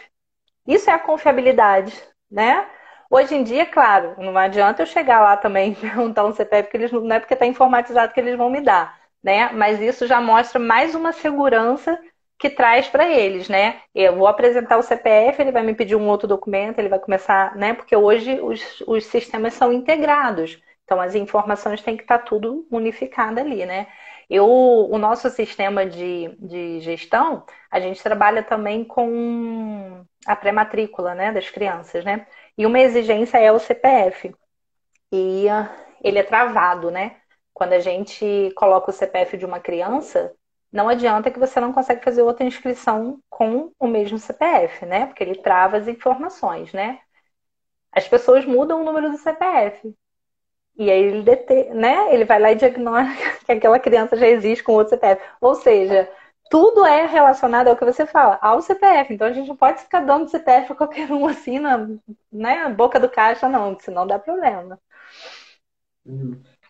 Isso é a confiabilidade, né? Hoje em dia, claro, não adianta eu chegar lá também e perguntar um CPF, que eles não é porque está informatizado que eles vão me dar, né? Mas isso já mostra mais uma segurança que traz para eles, né? Eu vou apresentar o CPF, ele vai me pedir um outro documento, ele vai começar, né? Porque hoje os, os sistemas são integrados. Então as informações têm que estar tá tudo unificado ali, né? Eu, o nosso sistema de, de gestão, a gente trabalha também com a pré-matrícula né, das crianças, né? E uma exigência é o CPF. E uh, ele é travado, né? Quando a gente coloca o CPF de uma criança, não adianta que você não consegue fazer outra inscrição com o mesmo CPF, né? Porque ele trava as informações, né? As pessoas mudam o número do CPF. E aí ele dete... né? Ele vai lá e diagnostica que aquela criança já existe com outro CPF. Ou seja, tudo é relacionado ao que você fala, ao CPF. Então a gente não pode ficar dando CPF para qualquer um assim na né, boca do caixa, não, senão dá problema.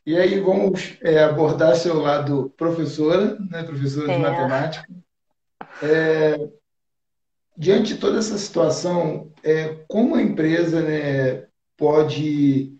E aí vamos é, abordar seu lado professora, né, professora é. de matemática. É, diante de toda essa situação, é, como a empresa né, pode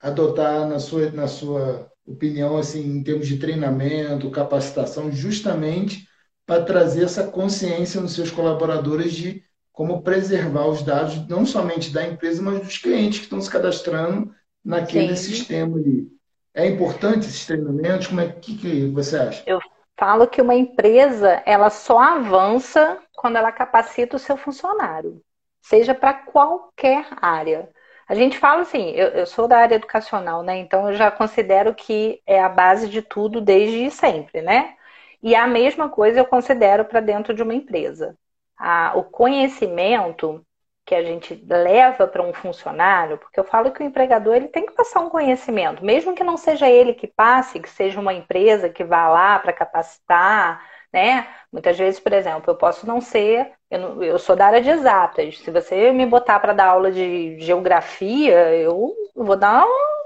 adotar na sua, na sua opinião, assim, em termos de treinamento, capacitação, justamente para trazer essa consciência nos seus colaboradores de como preservar os dados, não somente da empresa, mas dos clientes que estão se cadastrando naquele Sim. sistema ali. É importante esses treinamentos? Como é que, que você acha? Eu falo que uma empresa ela só avança quando ela capacita o seu funcionário, seja para qualquer área. A gente fala assim, eu, eu, sou da área educacional, né? Então eu já considero que é a base de tudo desde sempre, né? E a mesma coisa eu considero para dentro de uma empresa. A, o conhecimento que a gente leva para um funcionário, porque eu falo que o empregador ele tem que passar um conhecimento, mesmo que não seja ele que passe, que seja uma empresa que vá lá para capacitar, né? Muitas vezes, por exemplo, eu posso não ser, eu, não, eu sou da área de exatas. Se você me botar para dar aula de geografia, eu vou dar um,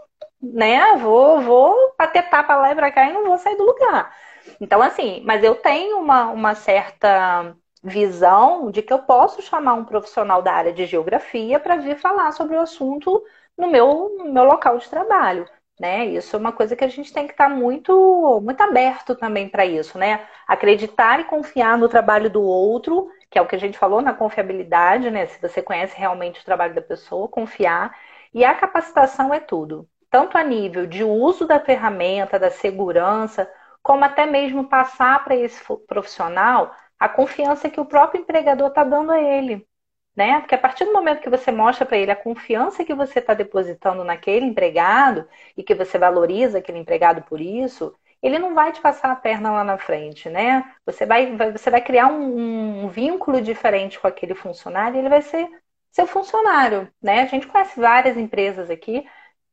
né? Vou, vou bater tapa lá e para cá e não vou sair do lugar. Então, assim, mas eu tenho uma, uma certa visão de que eu posso chamar um profissional da área de geografia para vir falar sobre o assunto no meu, no meu local de trabalho. Né? Isso é uma coisa que a gente tem que estar tá muito, muito aberto também para isso, né? Acreditar e confiar no trabalho do outro, que é o que a gente falou na confiabilidade, né? Se você conhece realmente o trabalho da pessoa, confiar. E a capacitação é tudo, tanto a nível de uso da ferramenta, da segurança, como até mesmo passar para esse profissional a confiança que o próprio empregador está dando a ele. Né? Porque a partir do momento que você mostra para ele a confiança que você está depositando naquele empregado e que você valoriza aquele empregado por isso, ele não vai te passar a perna lá na frente, né? Você vai, você vai criar um, um vínculo diferente com aquele funcionário e ele vai ser seu funcionário, né? A gente conhece várias empresas aqui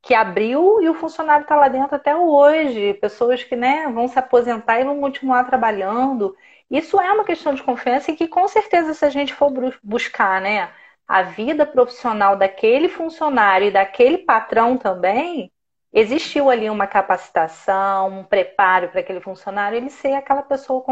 que abriu e o funcionário está lá dentro até hoje. Pessoas que né, vão se aposentar e vão continuar trabalhando. Isso é uma questão de confiança e que, com certeza, se a gente for buscar né, a vida profissional daquele funcionário e daquele patrão também, existiu ali uma capacitação, um preparo para aquele funcionário ele ser aquela pessoa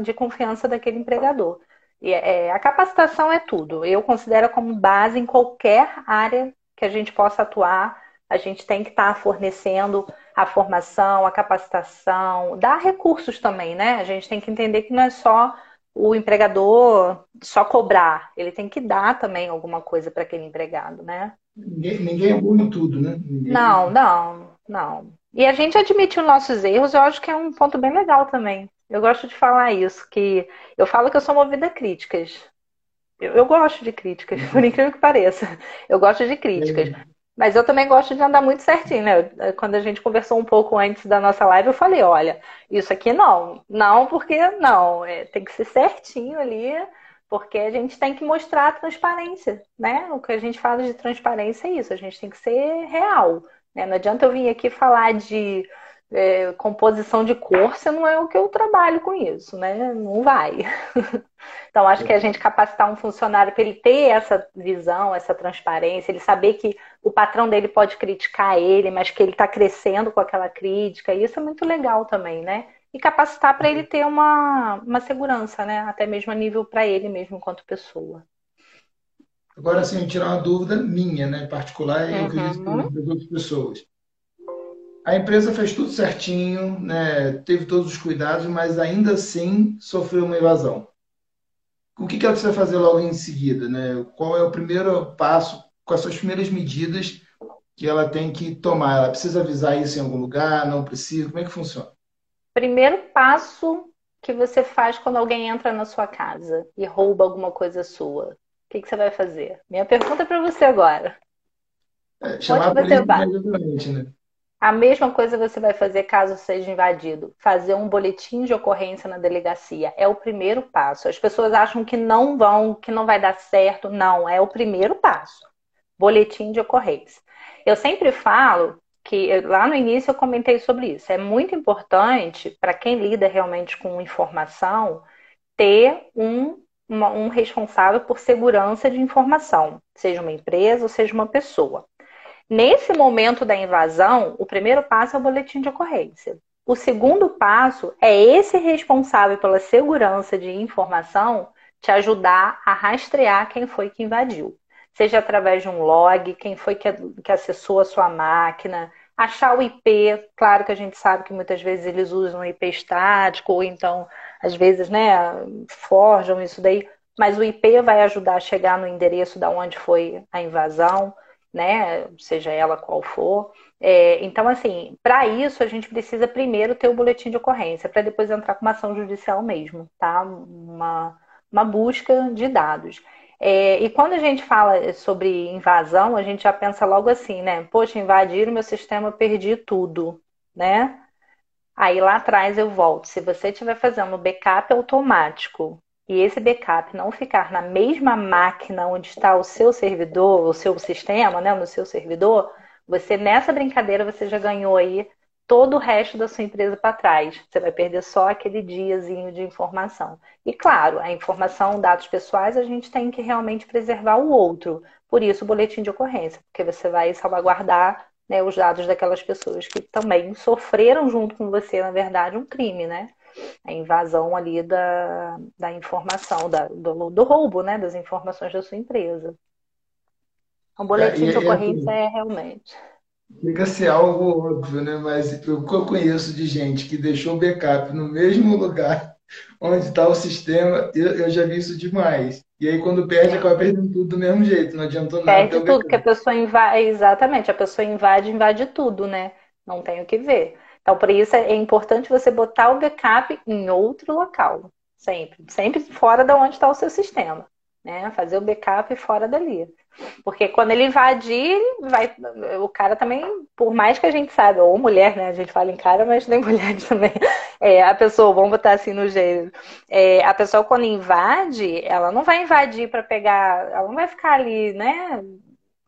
de confiança daquele empregador. E é, a capacitação é tudo. Eu considero como base em qualquer área que a gente possa atuar a gente tem que estar tá fornecendo a formação, a capacitação, dar recursos também, né? A gente tem que entender que não é só o empregador só cobrar, ele tem que dar também alguma coisa para aquele empregado, né? Ninguém, ninguém é bom em tudo, né? Ninguém... Não, não, não. E a gente admitir os nossos erros, eu acho que é um ponto bem legal também. Eu gosto de falar isso, que eu falo que eu sou movida a críticas. Eu, eu gosto de críticas, por incrível que pareça. Eu gosto de críticas. É. Mas eu também gosto de andar muito certinho, né? Quando a gente conversou um pouco antes da nossa live, eu falei, olha, isso aqui não. Não, porque não. É, tem que ser certinho ali, porque a gente tem que mostrar a transparência, né? O que a gente fala de transparência é isso, a gente tem que ser real. Né? Não adianta eu vir aqui falar de é, composição de cor, você não é o que eu trabalho com isso, né? Não vai. então, acho que a gente capacitar um funcionário para ele ter essa visão, essa transparência, ele saber que o patrão dele pode criticar ele, mas que ele está crescendo com aquela crítica, isso é muito legal também, né? E capacitar para ele ter uma, uma segurança, né? Até mesmo a nível para ele mesmo enquanto pessoa. Agora, assim, tirar uma dúvida minha, né, particular, e eu acredito que das outras pessoas. A empresa fez tudo certinho, né, teve todos os cuidados, mas ainda assim sofreu uma evasão. O que ela precisa fazer logo em seguida? Né? Qual é o primeiro passo, quais são as primeiras medidas que ela tem que tomar? Ela precisa avisar isso em algum lugar? Não precisa? Como é que funciona? Primeiro passo que você faz quando alguém entra na sua casa e rouba alguma coisa sua? O que, que você vai fazer? Minha pergunta para você agora. É, chamar a polícia né? A mesma coisa você vai fazer caso seja invadido. Fazer um boletim de ocorrência na delegacia. É o primeiro passo. As pessoas acham que não vão, que não vai dar certo. Não, é o primeiro passo. Boletim de ocorrência. Eu sempre falo que lá no início eu comentei sobre isso. É muito importante para quem lida realmente com informação ter um, uma, um responsável por segurança de informação, seja uma empresa ou seja uma pessoa. Nesse momento da invasão, o primeiro passo é o boletim de ocorrência. O segundo passo é esse responsável pela segurança de informação te ajudar a rastrear quem foi que invadiu. Seja através de um log, quem foi que, que acessou a sua máquina, achar o IP. Claro que a gente sabe que muitas vezes eles usam IP estático, ou então, às vezes, né, forjam isso daí. Mas o IP vai ajudar a chegar no endereço da onde foi a invasão né? Seja ela qual for. É, então, assim, para isso a gente precisa primeiro ter o boletim de ocorrência, para depois entrar com uma ação judicial mesmo, tá? Uma, uma busca de dados. É, e quando a gente fala sobre invasão, a gente já pensa logo assim, né? Poxa, invadiram meu sistema, perdi tudo, né? Aí lá atrás eu volto. Se você estiver fazendo backup automático e esse backup não ficar na mesma máquina onde está o seu servidor, o seu sistema, né, no seu servidor, você nessa brincadeira você já ganhou aí todo o resto da sua empresa para trás. Você vai perder só aquele diazinho de informação. E claro, a informação, dados pessoais, a gente tem que realmente preservar o outro. Por isso, o boletim de ocorrência, porque você vai salvaguardar né, os dados daquelas pessoas que também sofreram junto com você, na verdade, um crime, né? A invasão ali da, da informação, da, do, do, roubo né, das informações da sua empresa. Um boletim é, de ocorrência é, é realmente. Chega a ser algo óbvio, né? Mas o que eu conheço de gente que deixou o backup no mesmo lugar onde está o sistema, eu, eu, já vi isso demais. E aí, quando perde, acaba perdendo tudo do mesmo jeito, não adiantou nada. Perde tudo, porque a pessoa invade. Exatamente, a pessoa invade, invade tudo, né? Não tem o que ver. Então, por isso é importante você botar o backup em outro local, sempre, sempre fora da onde está o seu sistema, né? Fazer o backup fora dali. Porque quando ele invadir, vai, o cara também, por mais que a gente saiba, ou mulher, né? A gente fala em cara, mas nem mulher também. É, a pessoa, vamos botar assim no jeito. É, a pessoa, quando invade, ela não vai invadir para pegar, ela não vai ficar ali, né?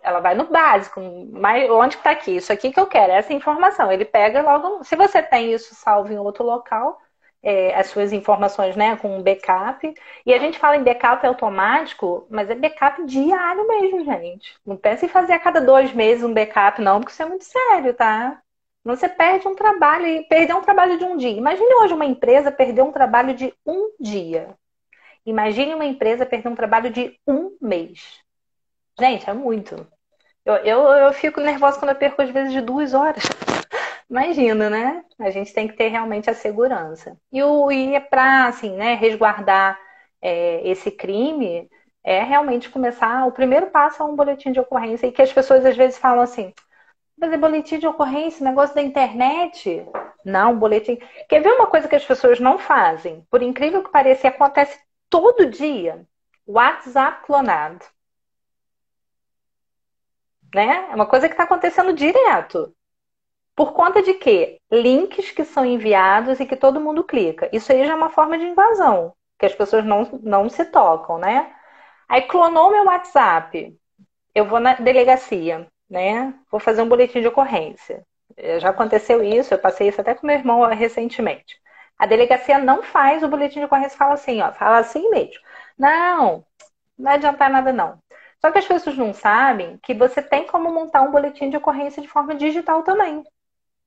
Ela vai no básico, mas onde está aqui? Isso aqui que eu quero, essa informação. Ele pega logo. Se você tem isso salvo em outro local, é, as suas informações, né, com um backup. E a gente fala em backup automático, mas é backup diário mesmo, gente. Não pense em fazer a cada dois meses um backup, não, porque isso é muito sério, tá? Você perde um trabalho e perder um trabalho de um dia. Imagine hoje uma empresa perder um trabalho de um dia. Imagine uma empresa perder um trabalho de um mês. Gente, é muito. Eu, eu, eu fico nervosa quando eu perco às vezes de duas horas. Imagina, né? A gente tem que ter realmente a segurança. E, o, e é para, assim, né, resguardar é, esse crime, é realmente começar. O primeiro passo é um boletim de ocorrência. E que as pessoas às vezes falam assim: fazer boletim de ocorrência, negócio da internet. Não, boletim. Quer ver uma coisa que as pessoas não fazem? Por incrível que pareça, acontece todo dia: WhatsApp clonado né? É uma coisa que está acontecendo direto. Por conta de quê? Links que são enviados e que todo mundo clica. Isso aí já é uma forma de invasão, que as pessoas não, não se tocam, né? Aí clonou meu WhatsApp. Eu vou na delegacia, né? Vou fazer um boletim de ocorrência. É, já aconteceu isso, eu passei isso até com meu irmão recentemente. A delegacia não faz o boletim de ocorrência, fala assim, ó, fala assim mesmo. Não, não vai adiantar nada não. Só que as pessoas não sabem que você tem como montar um boletim de ocorrência de forma digital também.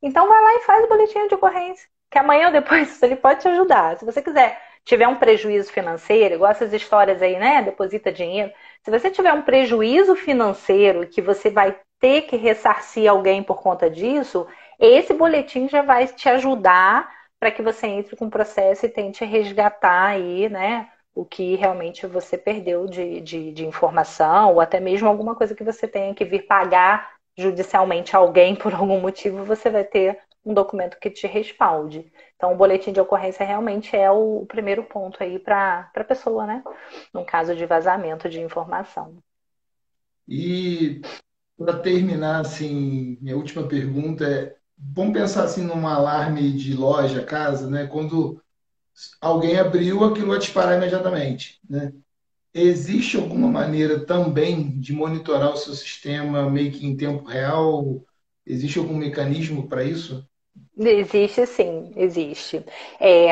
Então vai lá e faz o boletim de ocorrência, que amanhã ou depois ele pode te ajudar. Se você quiser tiver um prejuízo financeiro, igual essas histórias aí, né? Deposita dinheiro. Se você tiver um prejuízo financeiro que você vai ter que ressarcir alguém por conta disso, esse boletim já vai te ajudar para que você entre com o processo e tente resgatar aí, né? O que realmente você perdeu de, de, de informação, ou até mesmo alguma coisa que você tenha que vir pagar judicialmente alguém por algum motivo, você vai ter um documento que te respalde. Então, o boletim de ocorrência realmente é o primeiro ponto aí para a pessoa, né? No caso de vazamento de informação. E para terminar, assim, minha última pergunta é: vamos pensar assim num alarme de loja, casa, né? Quando alguém abriu, aquilo vai disparar imediatamente, né? Existe alguma maneira também de monitorar o seu sistema meio que em tempo real? Existe algum mecanismo para isso? Existe sim, existe. É,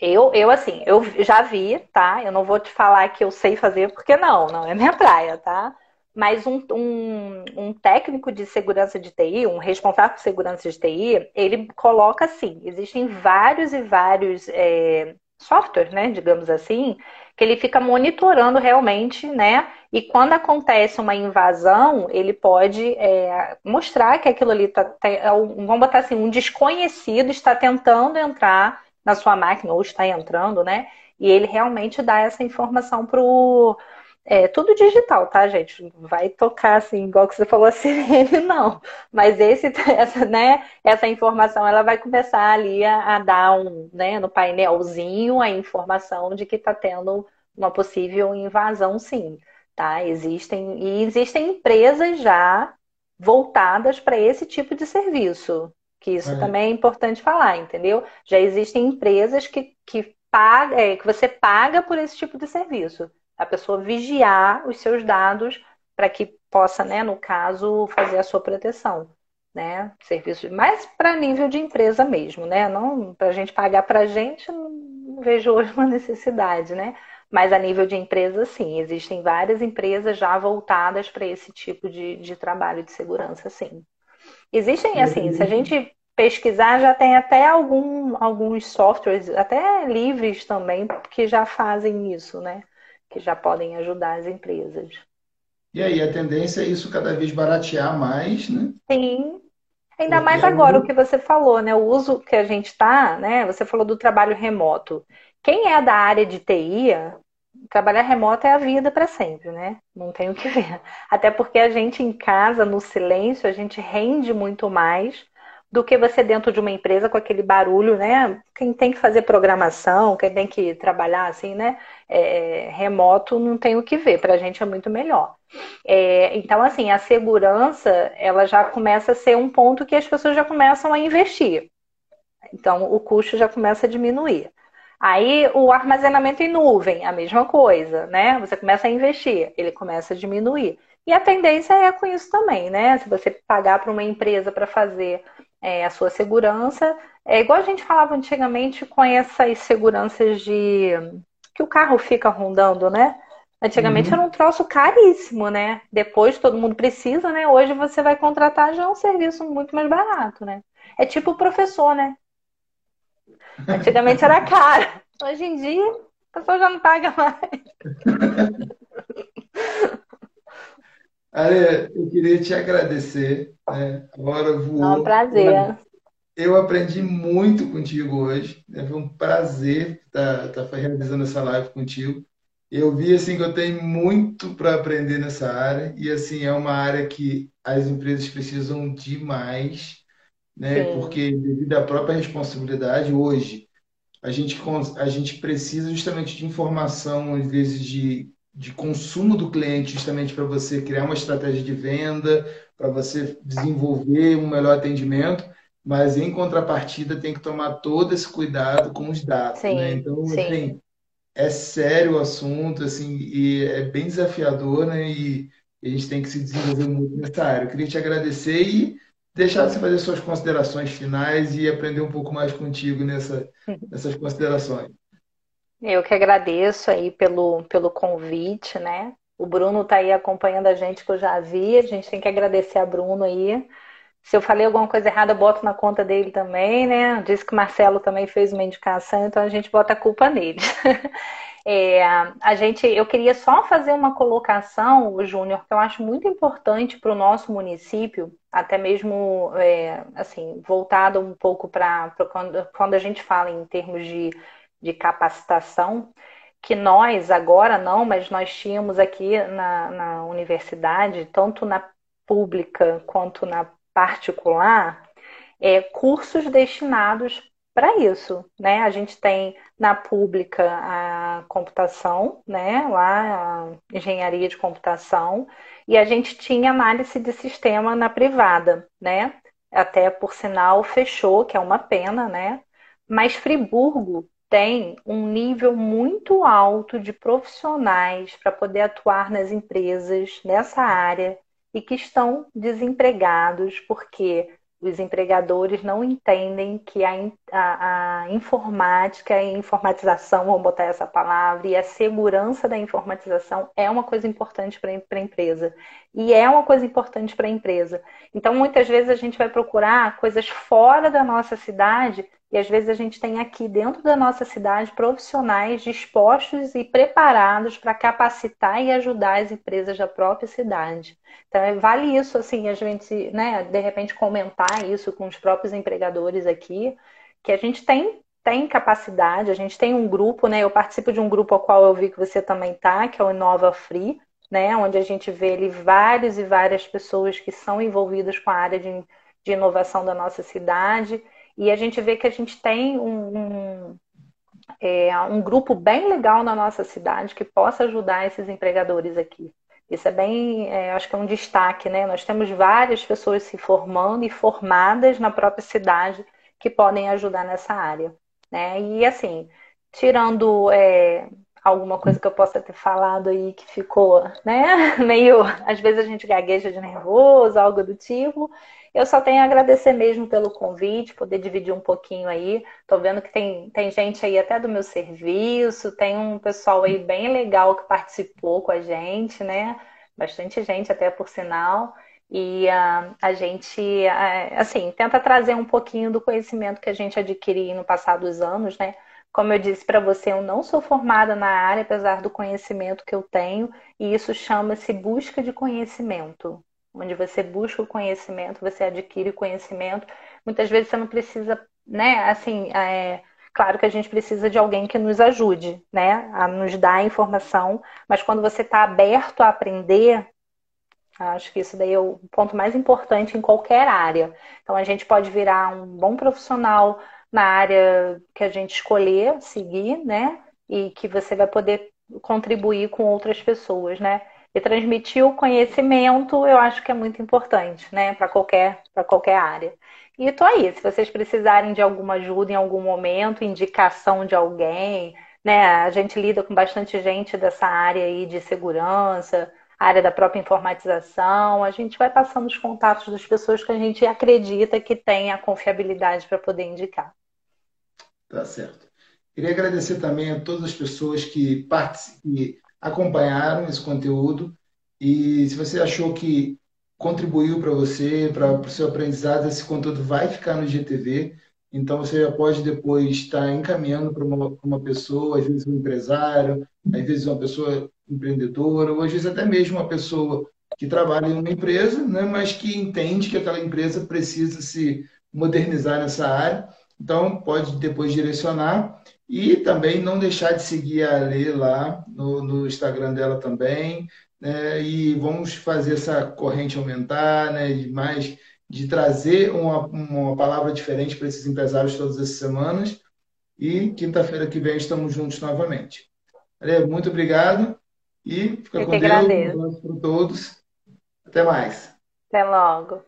eu, eu, assim, eu já vi, tá? Eu não vou te falar que eu sei fazer, porque não, não é minha praia, tá? Mas um, um, um técnico de segurança de TI, um responsável por segurança de TI, ele coloca assim: existem vários e vários é, softwares, né, digamos assim, que ele fica monitorando realmente, né? E quando acontece uma invasão, ele pode é, mostrar que aquilo ali está, tá, é vamos botar assim, um desconhecido está tentando entrar na sua máquina ou está entrando, né? E ele realmente dá essa informação pro é tudo digital, tá, gente? Vai tocar assim, igual que você falou, a sirene, não. Mas esse, essa, né, essa informação ela vai começar ali a, a dar um, né, no painelzinho a informação de que está tendo uma possível invasão, sim. Tá? Existem, e existem empresas já voltadas para esse tipo de serviço. Que isso é. também é importante falar, entendeu? Já existem empresas que, que, paga, é, que você paga por esse tipo de serviço a pessoa vigiar os seus dados para que possa, né, no caso, fazer a sua proteção, né? Serviços mais para nível de empresa mesmo, né? Não para a gente pagar para a gente, não vejo hoje uma necessidade, né? Mas a nível de empresa, sim, existem várias empresas já voltadas para esse tipo de, de trabalho de segurança, sim. Existem, assim, se a gente pesquisar, já tem até algum, alguns softwares, até livres também, que já fazem isso, né? Que já podem ajudar as empresas. E aí, a tendência é isso cada vez baratear mais, né? Sim. Ainda Porque mais agora o que você falou, né? O uso que a gente está, né? Você falou do trabalho remoto. Quem é da área de TI, trabalhar remoto é a vida para sempre, né? Não tem o que ver. Até porque a gente em casa, no silêncio, a gente rende muito mais do que você dentro de uma empresa com aquele barulho, né? Quem tem que fazer programação, quem tem que trabalhar assim, né? É, remoto não tem o que ver, para a gente é muito melhor. É, então, assim, a segurança ela já começa a ser um ponto que as pessoas já começam a investir. Então, o custo já começa a diminuir. Aí, o armazenamento em nuvem, a mesma coisa, né? Você começa a investir, ele começa a diminuir. E a tendência é com isso também, né? Se você pagar para uma empresa para fazer é, a sua segurança. É igual a gente falava antigamente com essas seguranças de que o carro fica rondando, né? Antigamente uhum. era um troço caríssimo, né? Depois todo mundo precisa, né? Hoje você vai contratar já é um serviço muito mais barato, né? É tipo o professor, né? Antigamente era caro. Hoje em dia, a pessoa já não paga mais. Aria, eu queria te agradecer. Né? Voou. É um prazer. Eu aprendi muito contigo hoje. Né? Foi um prazer estar, estar realizando essa live contigo. Eu vi assim que eu tenho muito para aprender nessa área e assim é uma área que as empresas precisam demais, né? Sim. Porque devido à própria responsabilidade hoje a gente a gente precisa justamente de informação às vezes de de consumo do cliente, justamente para você criar uma estratégia de venda, para você desenvolver um melhor atendimento, mas em contrapartida tem que tomar todo esse cuidado com os dados, sim, né? Então, sim. assim, é sério o assunto, assim, e é bem desafiador, né? E a gente tem que se desenvolver muito nessa área. Eu queria te agradecer e deixar você fazer suas considerações finais e aprender um pouco mais contigo nessa, nessas considerações. Eu que agradeço aí pelo, pelo convite, né? O Bruno está aí acompanhando a gente, que eu já vi. A gente tem que agradecer a Bruno aí. Se eu falei alguma coisa errada, eu boto na conta dele também, né? Disse que o Marcelo também fez uma indicação, então a gente bota a culpa nele. É, a gente, eu queria só fazer uma colocação, Júnior, que eu acho muito importante para o nosso município, até mesmo é, assim, voltado um pouco para quando, quando a gente fala em termos de, de capacitação, que nós, agora não, mas nós tínhamos aqui na, na universidade, tanto na pública quanto na particular, é, cursos destinados para isso, né? A gente tem na pública a computação, né? Lá a engenharia de computação e a gente tinha análise de sistema na privada, né? Até por sinal fechou, que é uma pena, né? Mas Friburgo tem um nível muito alto de profissionais para poder atuar nas empresas nessa área e que estão desempregados porque os empregadores não entendem que a, a, a, informática e informatização, vamos botar essa palavra, e a segurança da informatização é uma coisa importante para a empresa. E é uma coisa importante para a empresa. Então, muitas vezes a gente vai procurar coisas fora da nossa cidade e às vezes a gente tem aqui dentro da nossa cidade profissionais dispostos e preparados para capacitar e ajudar as empresas da própria cidade. Então, é, vale isso, assim, a gente, né, de repente comentar isso com os próprios empregadores aqui, que a gente tem tem capacidade, a gente tem um grupo, né? Eu participo de um grupo ao qual eu vi que você também tá, que é o Inova Free, né? Onde a gente vê ali vários e várias pessoas que são envolvidas com a área de, de inovação da nossa cidade. E a gente vê que a gente tem um, um, é, um grupo bem legal na nossa cidade que possa ajudar esses empregadores aqui. Isso é bem, é, acho que é um destaque, né? Nós temos várias pessoas se formando e formadas na própria cidade que podem ajudar nessa área, né? E assim, tirando é, alguma coisa que eu possa ter falado aí que ficou, né? Meio, às vezes a gente gagueja de nervoso, algo do tipo. Eu só tenho a agradecer mesmo pelo convite, poder dividir um pouquinho aí. Tô vendo que tem, tem gente aí até do meu serviço, tem um pessoal aí bem legal que participou com a gente, né? Bastante gente, até por sinal. E uh, a gente, uh, assim, tenta trazer um pouquinho do conhecimento que a gente adquiriu no passar dos anos, né? Como eu disse para você, eu não sou formada na área, apesar do conhecimento que eu tenho, e isso chama-se busca de conhecimento onde você busca o conhecimento, você adquire conhecimento. Muitas vezes você não precisa, né? Assim, é, claro que a gente precisa de alguém que nos ajude, né? A nos dar a informação, mas quando você está aberto a aprender, acho que isso daí é o ponto mais importante em qualquer área. Então a gente pode virar um bom profissional na área que a gente escolher seguir, né? E que você vai poder contribuir com outras pessoas, né? E transmitir o conhecimento, eu acho que é muito importante, né, para qualquer, qualquer área. E tô aí, se vocês precisarem de alguma ajuda em algum momento, indicação de alguém, né, a gente lida com bastante gente dessa área aí de segurança, área da própria informatização, a gente vai passando os contatos das pessoas que a gente acredita que tem a confiabilidade para poder indicar. Tá certo. Queria agradecer também a todas as pessoas que, participam acompanharam esse conteúdo e se você achou que contribuiu para você, para o seu aprendizado, esse conteúdo vai ficar no GTV. Então você já pode depois estar encaminhando para uma, uma pessoa, às vezes um empresário, às vezes uma pessoa empreendedora, ou às vezes até mesmo uma pessoa que trabalha em uma empresa, né, mas que entende que aquela empresa precisa se modernizar nessa área. Então, pode depois direcionar e também não deixar de seguir a Lê lá no, no Instagram dela também. Né? E vamos fazer essa corrente aumentar, né? de mais de trazer uma, uma palavra diferente para esses empresários todas as semanas. E quinta-feira que vem estamos juntos novamente. Lê, muito obrigado e fica Eu com Deus. Um abraço para todos. Até mais. Até logo.